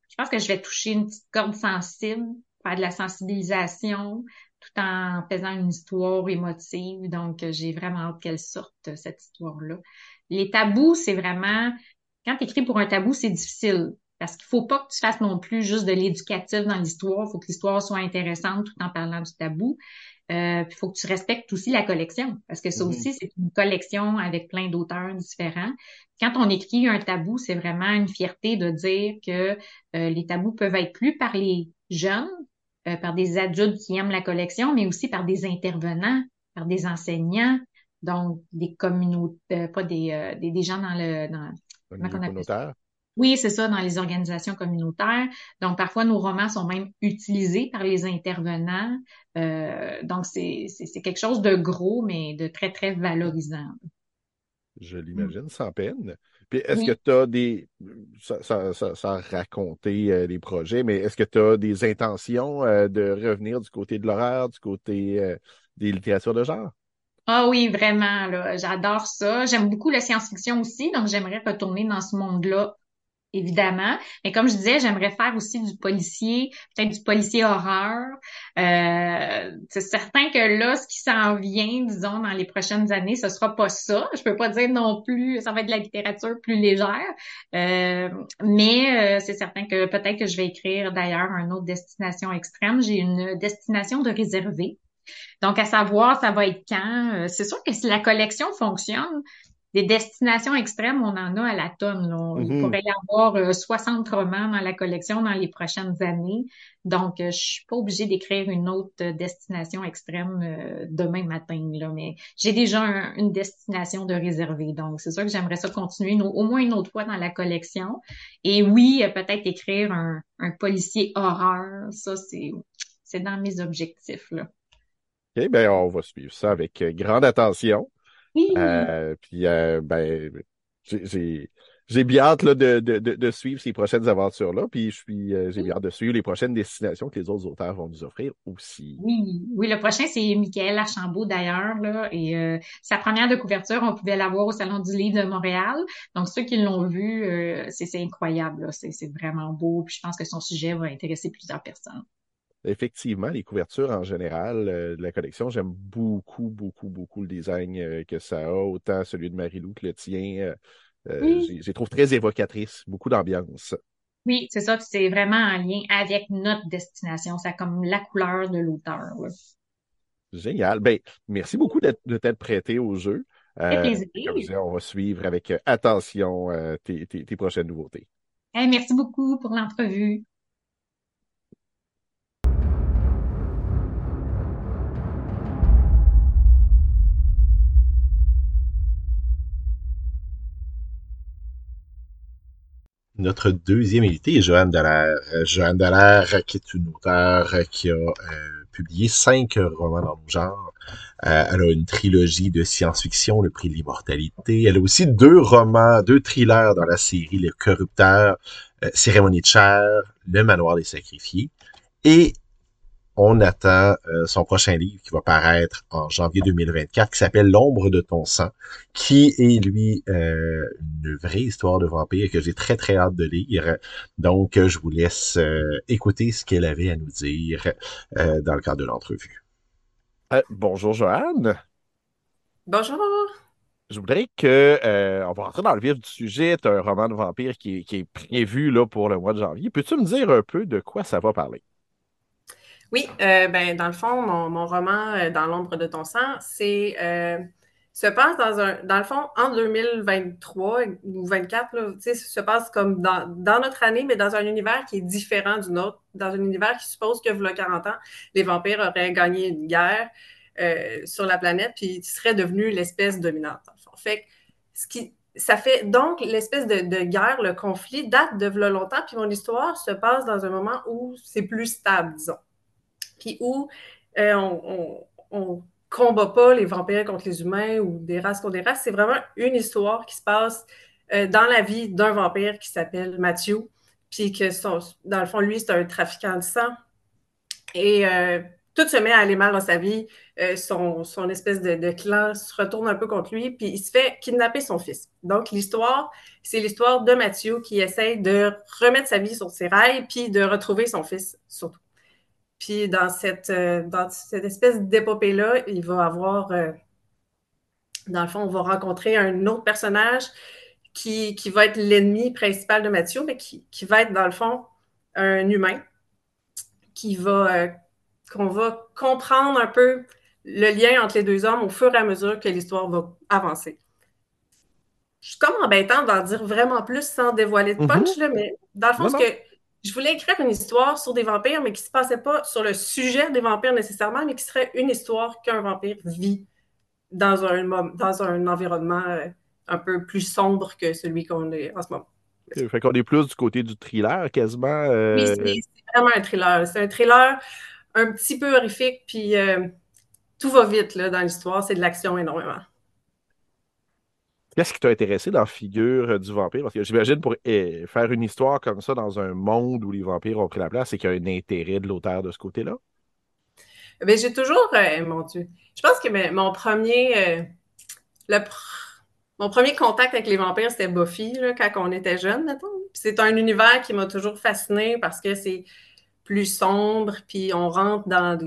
je pense que je vais toucher une petite corde sensible, faire de la sensibilisation, tout en faisant une histoire émotive. Donc, j'ai vraiment hâte qu'elle sorte, cette histoire-là. Les tabous, c'est vraiment, quand tu écris pour un tabou, c'est difficile. Parce qu'il faut pas que tu fasses non plus juste de l'éducatif dans l'histoire. Il faut que l'histoire soit intéressante tout en parlant du tabou. Euh, il faut que tu respectes aussi la collection. Parce que ça mm-hmm. aussi, c'est une collection avec plein d'auteurs différents. Quand on écrit un tabou, c'est vraiment une fierté de dire que euh, les tabous peuvent être lus par les jeunes, euh, par des adultes qui aiment la collection, mais aussi par des intervenants, par des enseignants, donc des communautés, euh, pas des, euh, des, des, gens dans le... Dans, comment Oui, c'est ça, dans les organisations communautaires. Donc, parfois, nos romans sont même utilisés par les intervenants. donc, c'est quelque chose de gros, mais de très, très valorisant. Je l'imagine, sans peine. Puis est-ce que tu as des. Ça, ça, ça, a raconté euh, les projets, mais est-ce que tu as des intentions euh, de revenir du côté de l'horaire, du côté euh, des littératures de genre? Ah oui, vraiment, là. J'adore ça. J'aime beaucoup la science-fiction aussi, donc j'aimerais retourner dans ce monde-là évidemment. Mais comme je disais, j'aimerais faire aussi du policier, peut-être du policier horreur. Euh, c'est certain que là, ce qui s'en vient, disons, dans les prochaines années, ce sera pas ça. Je peux pas dire non plus, ça va être de la littérature plus légère. Euh, mais euh, c'est certain que peut-être que je vais écrire d'ailleurs un autre destination extrême. J'ai une destination de réservé. Donc, à savoir, ça va être quand? c'est sûr que si la collection fonctionne, des destinations extrêmes, on en a à la tonne. Il mm-hmm. pourrait y avoir 60 euh, romans dans la collection dans les prochaines années. Donc, euh, je suis pas obligée d'écrire une autre destination extrême euh, demain matin. Là, mais j'ai déjà une destination de réservée. Donc, c'est sûr que j'aimerais ça continuer au moins une autre fois dans la collection. Et oui, peut-être écrire un, un policier horreur. Ça, c'est, c'est dans mes objectifs. Là. OK, ben on va suivre ça avec grande attention. Oui. Euh, puis, euh, ben, j'ai j'ai bien hâte là, de, de, de, suivre ces prochaines aventures-là, puis je suis euh, j'ai bien hâte de suivre les prochaines destinations que les autres auteurs vont nous offrir aussi. Oui, oui, le prochain, c'est Michael Archambault d'ailleurs, là, et euh, sa première de couverture, on pouvait la voir au Salon du Livre de Montréal. Donc, ceux qui l'ont vu, euh, c'est incroyable, c'est vraiment beau, puis je pense que son sujet va intéresser plusieurs personnes effectivement, les couvertures en général euh, de la collection, j'aime beaucoup, beaucoup, beaucoup le design euh, que ça a, autant celui de Marie-Lou que le tien. Euh, je les trouve très évocatrices, beaucoup d'ambiance. Oui, c'est ça, c'est vraiment en lien avec notre destination. C'est comme la couleur de l'auteur. Génial. Ben, merci beaucoup de t'être prêté au jeu. on va suivre avec attention tes, tes, prochaines nouveautés. merci beaucoup pour l'entrevue. Notre deuxième invité est Joanne Dallaire. Euh, Joanne Dallaire, qui est une auteure qui a euh, publié cinq romans dans le genre. Euh, elle a une trilogie de science-fiction, Le prix de l'immortalité. Elle a aussi deux romans, deux thrillers dans la série Le Corrupteur, Cérémonie de chair, Le manoir des sacrifiés. Et on attend euh, son prochain livre qui va paraître en janvier 2024, qui s'appelle L'ombre de ton sang, qui est, lui, euh, une vraie histoire de vampire que j'ai très, très hâte de lire. Donc, je vous laisse euh, écouter ce qu'elle avait à nous dire dans le cadre de l'entrevue. bonjour, Joanne. Bonjour. je voudrais que euh, on va rentrer dans le vif du sujet. Tu un roman de vampire qui, est prévu là, pour le mois de janvier. Peux-tu me dire un peu de quoi ça va parler? Oui, euh, ben, dans le fond, mon, roman euh, Dans l'ombre de ton sang, c'est se passe dans un dans le fond en 2023 ou 24 là, se passe comme dans, dans, notre année mais dans un univers qui est différent du nôtre dans un univers qui suppose que il 40 ans les vampires auraient gagné une guerre euh, sur la planète, puis il serait devenu l'espèce dominante. Fait ce qui, ça fait donc l'espèce de, guerre, le conflit date de longtemps, puis mon histoire se passe dans un moment où c'est plus stable, disons. Puis où euh, on, on, combat pas les vampires contre les humains ou des races contre des races. C'est vraiment une histoire qui se passe euh, dans la vie d'un vampire qui s'appelle Matthew, puis que dans le fond, lui, c'est un trafiquant de sang. Et tout se met à aller mal dans sa vie. Euh, son, son, espèce de, de, clan se retourne un peu contre lui, puis il se fait kidnapper son fils. Donc, l'histoire, c'est l'histoire de Mathieu qui essaye de remettre sa vie sur ses rails, puis de retrouver son fils, surtout. Puis, dans cette, euh, dans cette espèce d'épopée-là, il va avoir, euh, dans le fond, on va rencontrer un autre personnage qui, qui va être l'ennemi principal de Mathieu, mais qui, qui, va être, dans le fond, un humain qui va qu'on va comprendre un peu le lien entre les deux hommes au fur et à mesure que l'histoire va avancer. Je suis comme embêtante d'en dire vraiment plus sans dévoiler de punch, mhm. mais dans le fond, que je voulais écrire une histoire sur des vampires, mais qui ne se passait pas sur le sujet des vampires nécessairement, mais qui serait une histoire qu'un vampire vit dans un, dans un environnement euh, un peu plus sombre que celui qu'on est en ce moment. Fait qu'on est plus du côté du thriller, quasiment. Euh, oui, c'est vraiment un thriller. C'est un thriller un petit peu horrifique, puis euh, tout va vite là, dans l'histoire. C'est de l'action énormément. Qu'est-ce qui t'a intéressé dans la figure du vampire? Parce que j'imagine pour eh, faire une histoire comme ça dans un monde où les vampires ont pris la place, c'est qu'il y a un intérêt de l'auteur de ce côté-là? Ben, j'ai toujours, euh, mon Dieu, je pense que mon premier, euh, mon premier contact avec les vampires, c'était Buffy, là, quand on était jeune, C'est un univers qui m'a toujours fasciné parce que c'est plus sombre, puis on rentre dans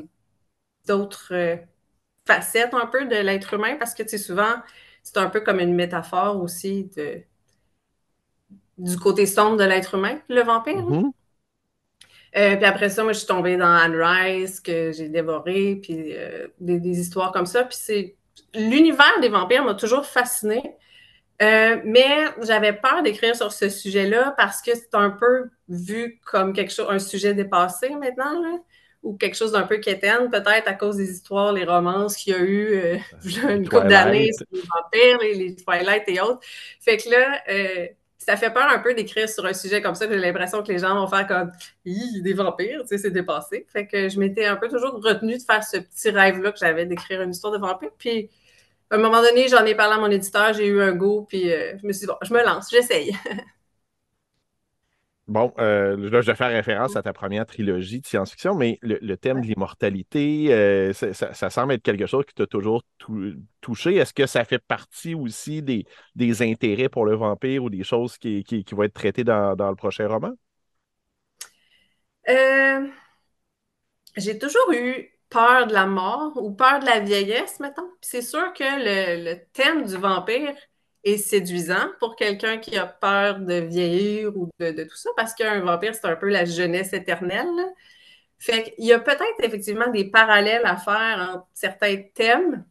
d'autres euh, facettes un peu de l'être humain parce que, tu sais, souvent, c'est un peu comme une métaphore aussi de, du côté sombre de l'être humain, le vampire. Mm-hmm. Euh, puis après ça, moi, je suis tombée dans Anne Rice, que j'ai dévoré, puis euh, des, des, histoires comme ça. Puis c'est... L'univers des vampires m'a toujours fascinée. Euh, mais j'avais peur d'écrire sur ce sujet-là parce que c'est un peu vu comme quelque chose, un sujet dépassé maintenant, ou quelque chose d'un peu quétaine, peut-être à cause des histoires, les romances qu'il y a eu euh, [laughs] une couple d'années sur les vampires, les, Twilight et autres. Fait que là, euh, ça fait peur un peu d'écrire sur un sujet comme ça. J'ai l'impression que les gens vont faire comme des vampires, tu sais, c'est dépassé. Fait que je m'étais un peu toujours retenue de faire ce petit rêve-là que j'avais d'écrire une histoire de vampire. Puis à un moment donné, j'en ai parlé à mon éditeur, j'ai eu un go, puis euh, je me suis dit, bon, je me lance, j'essaye. [laughs] bon, euh, là, je vais faire référence à ta première trilogie de science-fiction, mais le, thème de l'immortalité, euh, ça, semble être quelque chose qui t'a toujours touché. Est-ce que ça fait partie aussi des, des, intérêts pour le vampire ou des choses qui, qui, vont être traitées dans, dans le prochain roman? j'ai toujours eu peur de la mort ou peur de la vieillesse, mettons. c'est sûr que le, thème du vampire est séduisant pour quelqu'un qui a peur de vieillir ou de, tout ça, parce qu'un vampire, c'est un peu la jeunesse éternelle. Fait y a peut-être effectivement des parallèles à faire entre certains thèmes.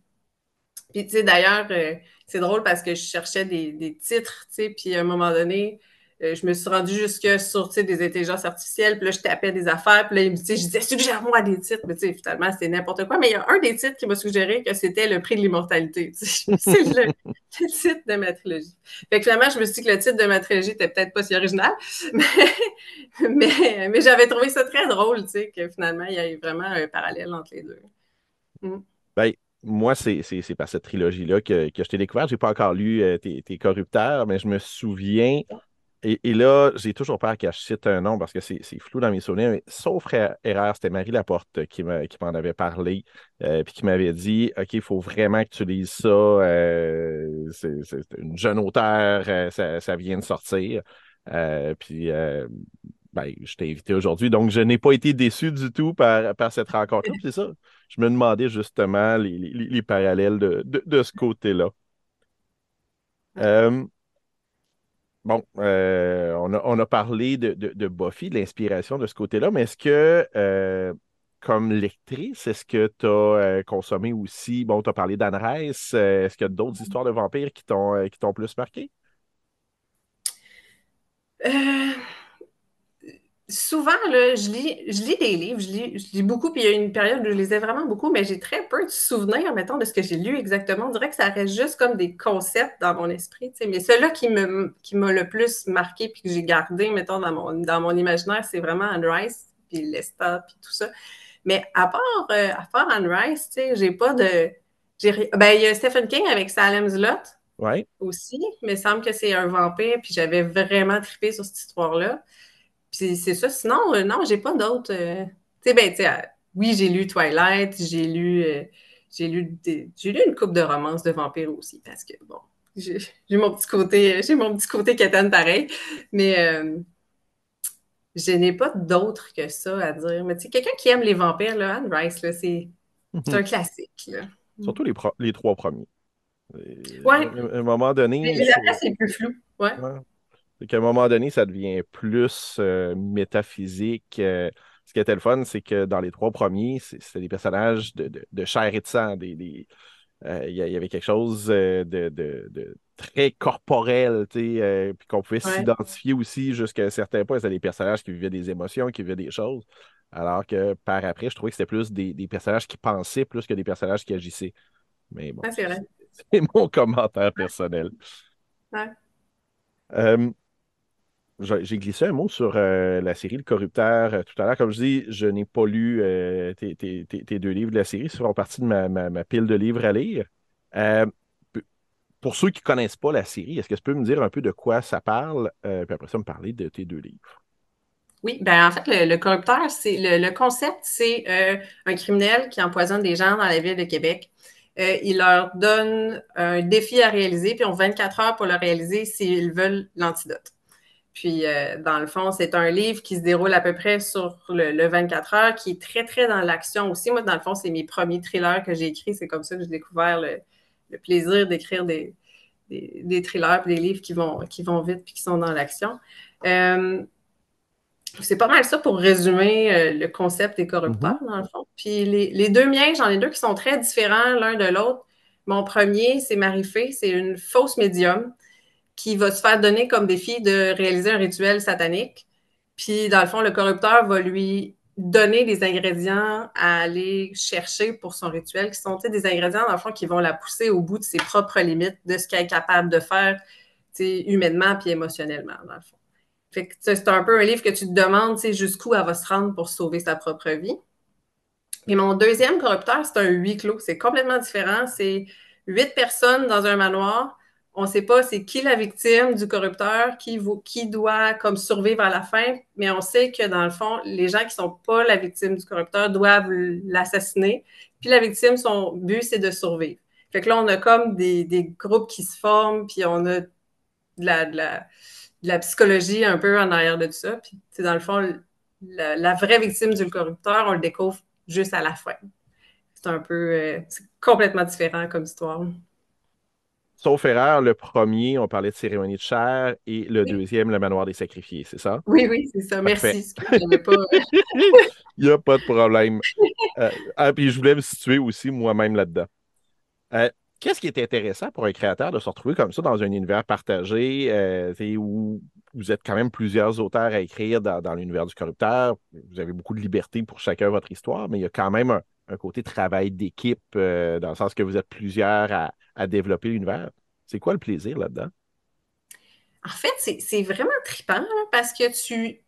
Puis, tu sais, d'ailleurs, euh, c'est drôle parce que je cherchais des, des titres, tu sais, puis à un moment donné, euh, je me suis rendue jusque sur des intelligences artificielles, puis là, je tapais des affaires, puis là, il me disait, je disais, suggère-moi des titres, mais tu sais, finalement, c'est n'importe quoi. Mais il y a un des titres qui m'a suggéré que c'était le prix de l'immortalité. [laughs] c'est [laughs] le, titre de ma trilogie. Fait que finalement, je me suis dit que le titre de ma trilogie était peut-être pas si original, [laughs] mais, mais, j'avais trouvé ça très drôle, tu sais, que finalement, il y a eu vraiment un parallèle entre les deux. Mm. Ben, moi, c'est par cette trilogie-là que, que je t'ai découvert. Je n'ai pas encore lu euh, tes, tes, Corrupteurs, mais je me souviens et, là, j'ai toujours peur que je cite un nom parce que c'est flou dans mes souvenirs, mais sauf erreur, c'était Marie Laporte qui m'en avait parlé, euh, puis qui m'avait dit OK, il faut vraiment que tu lises ça. Euh, c'est une jeune auteure, euh, ça, vient de sortir. puis ben, je t'ai invité aujourd'hui, donc je n'ai pas été déçu du tout par, par cette rencontre. C'est ça. Je me demandais justement les, parallèles de, de ce côté-là. Euh, bon, euh, on, a, on a parlé de, de, de Buffy, de l'inspiration de ce côté-là, mais est-ce que, euh, comme lectrice, est-ce que tu as consommé aussi, bon, tu as parlé d'Anne Rice, est-ce qu'il y a d'autres histoires de vampires qui t'ont qui t'ont plus marqué? Souvent, là, je lis, je lis des livres, je lis, je lis beaucoup, puis il y a une période où je lisais vraiment beaucoup, mais j'ai très peu de souvenirs, mettons, de ce que j'ai lu exactement. On dirait que ça reste juste comme des concepts dans mon esprit. Mais celui-là qui me, qui m'a le plus marqué, puis que j'ai gardé, mettons, dans mon, dans mon imaginaire, c'est vraiment Anne Rice, puis Lesta, puis tout ça. Mais à part, euh, à part Anne Rice, tu sais, j'ai pas de... Ben, il y a Stephen King avec Salem's Lot. Ouais. Aussi, mais il semble que c'est un vampire, puis j'avais vraiment trippé sur cette histoire-là. Puis c'est ça. Sinon, euh, non, j'ai pas d'autres. Euh, tu sais, ben, tu sais, euh, oui, j'ai lu Twilight, j'ai lu, j'ai lu, j'ai lu une coupe de romances de vampires aussi, parce que bon, j'ai mon petit côté, j'ai mon petit côté quétaine pareil, mais je n'ai pas d'autres que ça à dire. Mais tu sais, quelqu'un qui aime les vampires, là, Anne Rice, là, c'est un classique. Là. Surtout les, les trois premiers. Ouais. À un moment donné. Mais après, c'est plus flou. Ouais. ouais. C'est qu'à un moment donné, ça devient plus euh, métaphysique. Euh, ce qui était le fun, c'est que dans les trois premiers, c'était des personnages de, de, chair et de sang. Des, euh, il y avait quelque chose de, très corporel, puis qu'on pouvait s'identifier aussi jusqu'à un certain point. C'était des personnages qui vivaient des émotions, qui vivaient des choses. Alors que par après, je trouvais que c'était plus des, personnages qui pensaient plus que des personnages qui agissaient. Mais bon, c'est mon commentaire personnel. Ouais j'ai glissé un mot sur euh, la série Le Corrupteur euh, tout à l'heure. Comme je dis, je n'ai pas lu euh, tes, deux livres de la série. Ils feront partie de ma, pile de livres à lire. pour ceux qui ne connaissent pas la série, est-ce que tu peux me dire un peu de quoi ça parle? puis après ça, me parler de tes deux livres? Oui, ben en fait, le, corrupteur, c'est le, concept, c'est un criminel qui empoisonne des gens dans la ville de Québec. il leur donne un défi à réaliser, puis ont 24 heures pour le réaliser s'ils veulent l'antidote. Puis, euh, dans le fond, c'est un livre qui se déroule à peu près sur le, 24 heures, qui est très, très dans l'action aussi. Moi, dans le fond, c'est mes premiers thrillers que j'ai écrits. C'est comme ça que j'ai découvert le, plaisir d'écrire des, des, thrillers des livres qui vont, qui vont vite puis qui sont dans l'action. Euh, c'est pas mal ça pour résumer euh, le concept des corrupteurs, mm-hmm. dans le fond. Puis les, les deux miens, j'en ai deux qui sont très différents l'un de l'autre. Mon premier, c'est Marie-Fée, c'est une fausse médium qui va se faire donner comme défi de réaliser un rituel satanique. Puis, dans le fond, le corrupteur va lui donner des ingrédients à aller chercher pour son rituel, qui sont des ingrédients, dans le fond, qui vont la pousser au bout de ses propres limites, de ce qu'elle est capable de faire humainement puis émotionnellement, dans le fond. Fait que c'est un peu un livre que tu te demandes jusqu'où elle va se rendre pour sauver sa propre vie. Puis mon deuxième corrupteur, c'est un huis clos. C'est complètement différent. C'est huit personnes dans un manoir on ne sait pas c'est qui la victime du corrupteur, qui, doit survivre à la fin, mais on sait que dans le fond, les gens qui ne sont pas la victime du corrupteur doivent l'assassiner. Puis la victime, son but, c'est de survivre. Fait que là, on a comme des, groupes qui se forment, puis on a de la, de la, psychologie un peu en arrière de tout ça. Puis, dans le fond, la, vraie victime du corrupteur, on le découvre juste à la fin. C'est un peu, euh, c'est complètement différent comme histoire. Sauf erreur, le premier, on parlait de cérémonie de chair et le deuxième, le manoir des sacrifiés, c'est ça? Oui, oui, c'est ça. Merci. [laughs] Il n'y a pas de problème. Euh, ah, puis je voulais me situer aussi moi-même là-dedans. Euh, qu'est-ce qui est intéressant pour un créateur de se retrouver comme ça dans un univers partagé euh, où vous êtes quand même plusieurs auteurs à écrire dans, l'univers du corrupteur? Vous avez beaucoup de liberté pour chacun votre histoire, mais il y a quand même un, côté travail d'équipe dans le sens que vous êtes plusieurs à développer l'univers. C'est quoi le plaisir là-dedans? En fait, c'est vraiment trippant parce que tu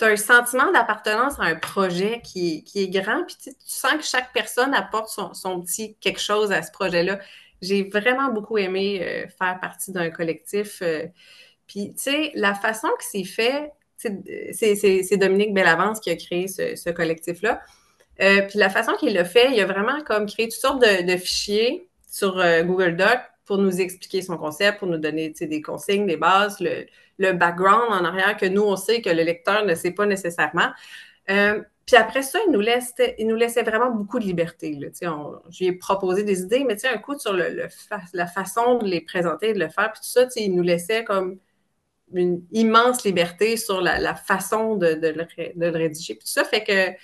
as un sentiment d'appartenance à un projet qui, est grand, puis tu, sens que chaque personne apporte son, petit quelque chose à ce projet-là. J'ai vraiment beaucoup aimé euh, faire partie d'un collectif. Euh, puis, tu sais, la façon que c'est fait, c'est Dominique Bellavance qui a créé ce, collectif-là. Euh, puis la façon qu'il l'a fait, il a vraiment comme créé toutes sortes de fichiers sur euh, Google Doc pour nous expliquer son concept, pour nous donner des consignes, des bases, le, background en arrière que nous, on sait que le lecteur ne sait pas nécessairement. Euh, Puis après ça, il nous, laissait, il nous laissait vraiment beaucoup de liberté. Je lui ai proposé des idées, mais un coup sur le, la façon de les présenter, de le faire, puis tout ça, il nous laissait comme une immense liberté sur la, façon de, de, le, rédiger. Puis tout ça fait que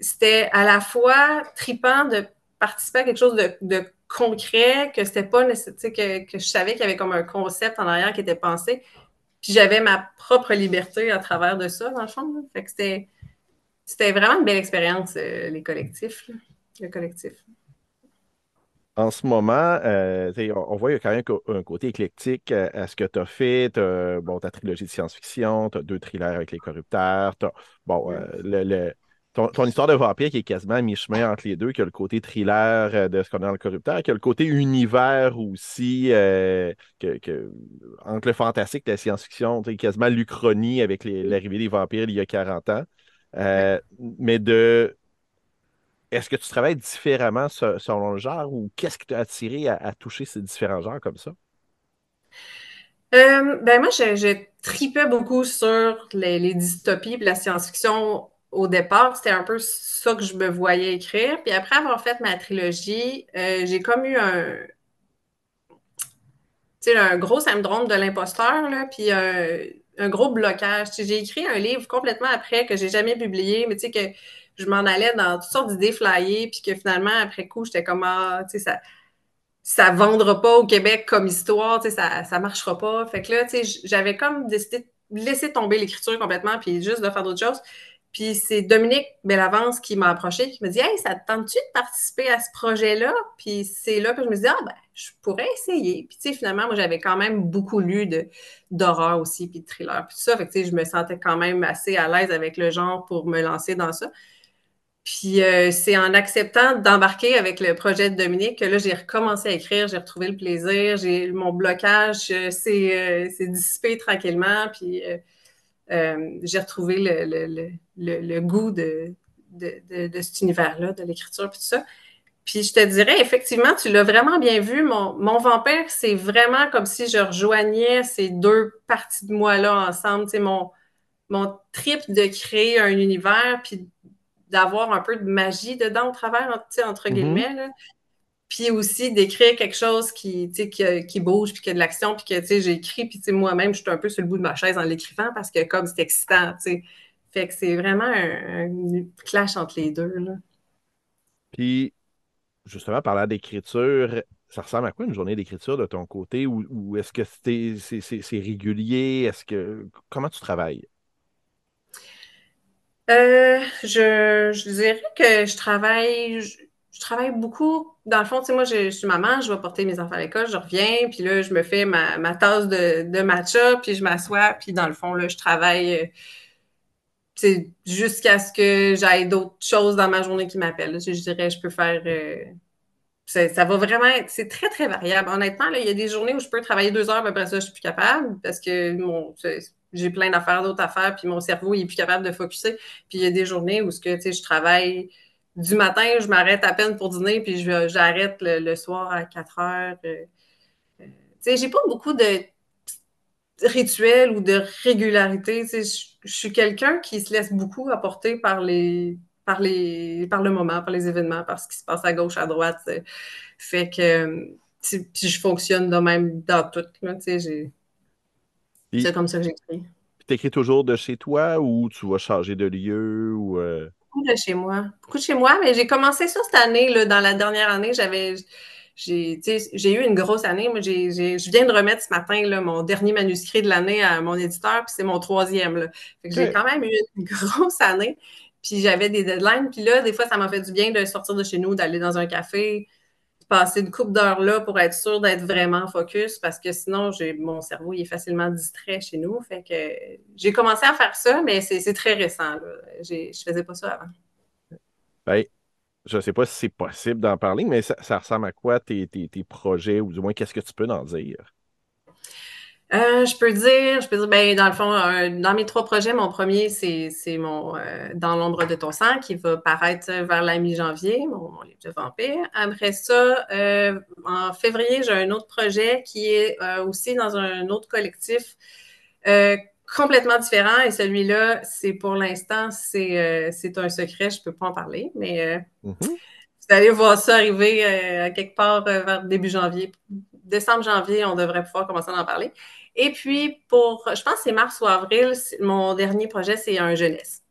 c'était à la fois tripant de participer à quelque chose de, concret, que c'était pas que, que je savais qu'il y avait comme un concept en arrière qui était pensé. Puis j'avais ma propre liberté à travers de ça, dans le fond. Fait que c'était c'était vraiment une belle expérience, euh, les collectifs, le collectif. En ce moment, euh, on, voit qu'il y a quand même un côté éclectique euh, à, ce que tu as fait. bon, ta trilogie de science-fiction, tu as deux thrillers avec les corrupteurs. bon, le, ton, histoire de vampire qui est quasiment à mi-chemin entre les deux, qui a le côté thriller de ce qu'on a dans le corrupteur, qui a le côté univers aussi, que, entre le fantastique et la science-fiction, quasiment l'Uchronie avec l'arrivée des vampires il y a 40 ans. Euh, mais de. Est-ce que tu travailles différemment selon le genre ou qu'est-ce qui t'a attiré à, toucher ces différents genres comme ça? Euh, ben moi, j'ai tripé beaucoup sur les, dystopies et la science-fiction au départ. C'était un peu ça que je me voyais écrire. Puis après avoir fait ma trilogie, euh, j'ai comme eu un, un gros syndrome de l'imposteur, puis un gros blocage. j'ai écrit un livre complètement après que j'ai jamais publié, mais tu sais que je m'en allais dans toutes sortes d'idées flyées, puis que finalement, après coup, j'étais comme, ah, tu sais, ça ça vendra pas au Québec comme histoire, tu sais, ça, ça marchera pas. Fait que là, tu sais, j'avais comme décidé de laisser tomber l'écriture complètement, puis juste de faire d'autres choses. Puis c'est Dominique Bellavance qui m'a approché, qui me dit Hey, ça te tente-tu de participer à ce projet-là? Puis c'est là que je me dis Ah, ben, je pourrais essayer. Puis tu sais, finalement, moi, j'avais quand même beaucoup lu d'horreur aussi, puis de thriller, puis tout ça. Fait que tu sais, je me sentais quand même assez à l'aise avec le genre pour me lancer dans ça. Puis euh, c'est en acceptant d'embarquer avec le projet de Dominique que là, j'ai recommencé à écrire, j'ai retrouvé le plaisir, j'ai mon blocage euh, euh, dissipé tranquillement, puis j'ai retrouvé le le, goût de, de, cet univers-là, de l'écriture, puis tout ça. Puis je te dirais, effectivement, tu l'as vraiment bien vu. Mon, mon vampire, c'est vraiment comme si je rejoignais ces deux parties de moi-là ensemble. Tu mon, mon trip de créer un univers, puis d'avoir un peu de magie dedans au travers, entre mm-hmm. guillemets. Là. Puis aussi d'écrire quelque chose qui, tu sais, qui, bouge, puis qui a de l'action, puis que, tu sais, j'écris, puis tu sais, moi-même, je suis un peu sur le bout de ma chaise en l'écrivant parce que comme c'est excitant, tu sais. Fait que c'est vraiment un, clash entre les deux. Là. Puis, justement, parlant d'écriture, ça ressemble à quoi une journée d'écriture de ton côté? Ou, est-ce que c'est régulier? Est-ce que comment tu travailles? Euh, je, dirais que je travaille, je, travaille beaucoup. Dans le fond, tu sais, moi, je, suis maman, je vais porter mes enfants à l'école, je reviens, puis là, je me fais ma, tasse de, matcha, puis je m'assois, puis dans le fond, là, je travaille c'est jusqu'à ce que j'aille d'autres choses dans ma journée qui m'appellent. Je, dirais, je peux faire. Euh, ça, va vraiment être. C'est très, très variable. Honnêtement, il y a des journées où je peux travailler deux heures, mais après ça, je suis plus capable parce que mon, j'ai plein d'affaires, d'autres affaires, puis mon cerveau, il est plus capable de focuser. Puis il y a des journées où ce que, je travaille du matin, je m'arrête à peine pour dîner, puis j'arrête le, soir à 4 heures. Euh, euh, tu sais, j'ai pas beaucoup de rituel ou de régularité. je, suis quelqu'un qui se laisse beaucoup apporter par les, par les, par le moment, par les événements, par ce qui se passe à gauche, à droite. Fait que puis je fonctionne de même dans tout. C'est comme ça que j'écris. Tu écris toujours de chez toi ou tu vas changer de lieu ou euh? Beaucoup de chez moi. Beaucoup de chez moi, mais j'ai commencé ça cette année. Là, dans la dernière année, j'avais j'ai eu une grosse année. Moi, je viens de remettre ce matin là, mon dernier manuscrit de l'année à mon éditeur, puis c'est mon troisième. j'ai quand même eu une [laughs] grosse année. Puis j'avais des deadlines. Puis là, des fois, ça m'a fait du bien de sortir de chez nous, d'aller dans un café, passer une coupe d'heures là pour être sûr d'être vraiment focus parce que sinon, mon cerveau il est facilement distrait chez nous. Fait que j'ai commencé à faire ça, mais c'est très récent. Je ne faisais pas ça avant. Ben, je ne sais pas si c'est possible d'en parler, mais ça, ressemble à quoi tes, projets, ou du moins qu'est-ce que tu peux en dire? Euh, je peux dire, je peux dire, ben, dans le fond, dans mes trois projets, mon premier, c'est, mon euh, Dans l'ombre de ton sang qui va paraître vers la mi-janvier, mon, livre de vampire. Après ça, euh, en février, j'ai un autre projet qui est aussi dans un autre collectif complètement différent et celui-là, c'est pour l'instant, c'est un secret, je ne peux pas en parler, mais mm-hmm. vous allez voir ça arriver à quelque part vers début janvier. Décembre, janvier, on devrait pouvoir commencer à en parler. Et puis, pour, je pense que c'est mars ou avril, mon dernier projet, c'est un jeunesse.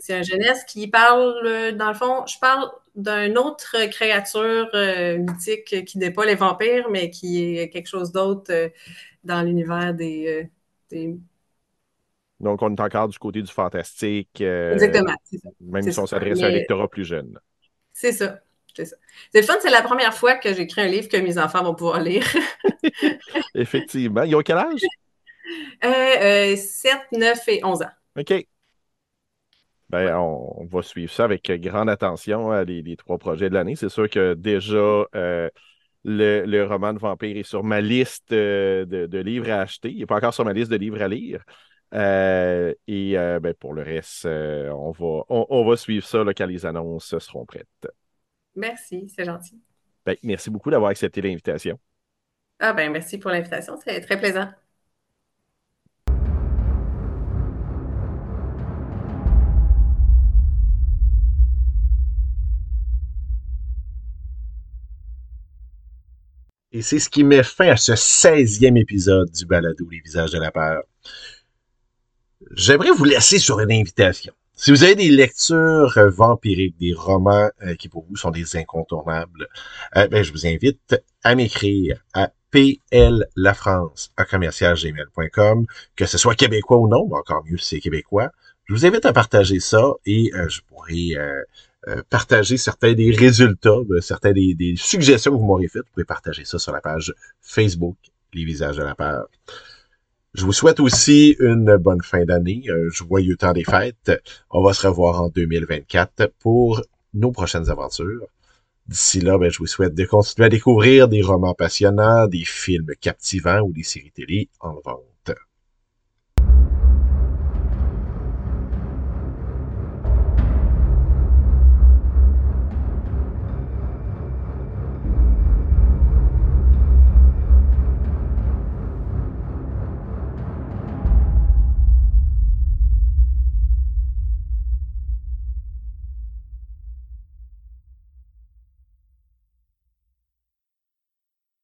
C'est un jeunesse qui parle, dans le fond, je parle d'une autre créature euh, mythique qui n'est pas les vampires, mais qui est quelque chose d'autre euh, dans l'univers euh, des, Donc, on est encore du côté du fantastique. Exactement. Même si on s'adresse à un lectorat plus jeune. C'est ça. C'est ça. C'est le fun, c'est la première fois que j'écris un livre que mes enfants vont pouvoir lire. [laughs] Effectivement. Ils ont quel âge? 7, 9 et 11 ans. OK. Ben, on, va suivre ça avec grande attention, hein, les, trois projets de l'année. C'est sûr que déjà, euh, le, roman de vampire est sur ma liste euh, de, livres à acheter. Il n'est pas encore sur ma liste de livres à lire. Euh, et ben, pour le reste, on, va, on, va suivre ça quand les annonces seront prêtes. Merci, c'est gentil. Ben, merci beaucoup d'avoir accepté l'invitation. Ah ben merci pour l'invitation, c'est très plaisant. Et c'est ce qui met fin à ce 16e épisode du balado Les visages de la peur. J'aimerais vous laisser sur une invitation. Si vous avez des lectures euh, vampiriques, des romans euh, qui pour vous sont des incontournables, euh, ben, je vous invite à m'écrire à plafrance à commercialgmail.com, que ce soit québécois ou non, mais encore mieux si c'est québécois. Je vous invite à partager ça et je pourrai partager certains des résultats, certains des, suggestions que vous m'aurez faites. Vous pouvez partager ça sur la page Facebook, Les Visages de la Peur. Je vous souhaite aussi une bonne fin d'année, un joyeux temps des fêtes. On va se revoir en 2024 pour nos prochaines aventures. D'ici là, ben, je vous souhaite de continuer à découvrir des romans passionnants, des films captivants ou des séries télé en vente.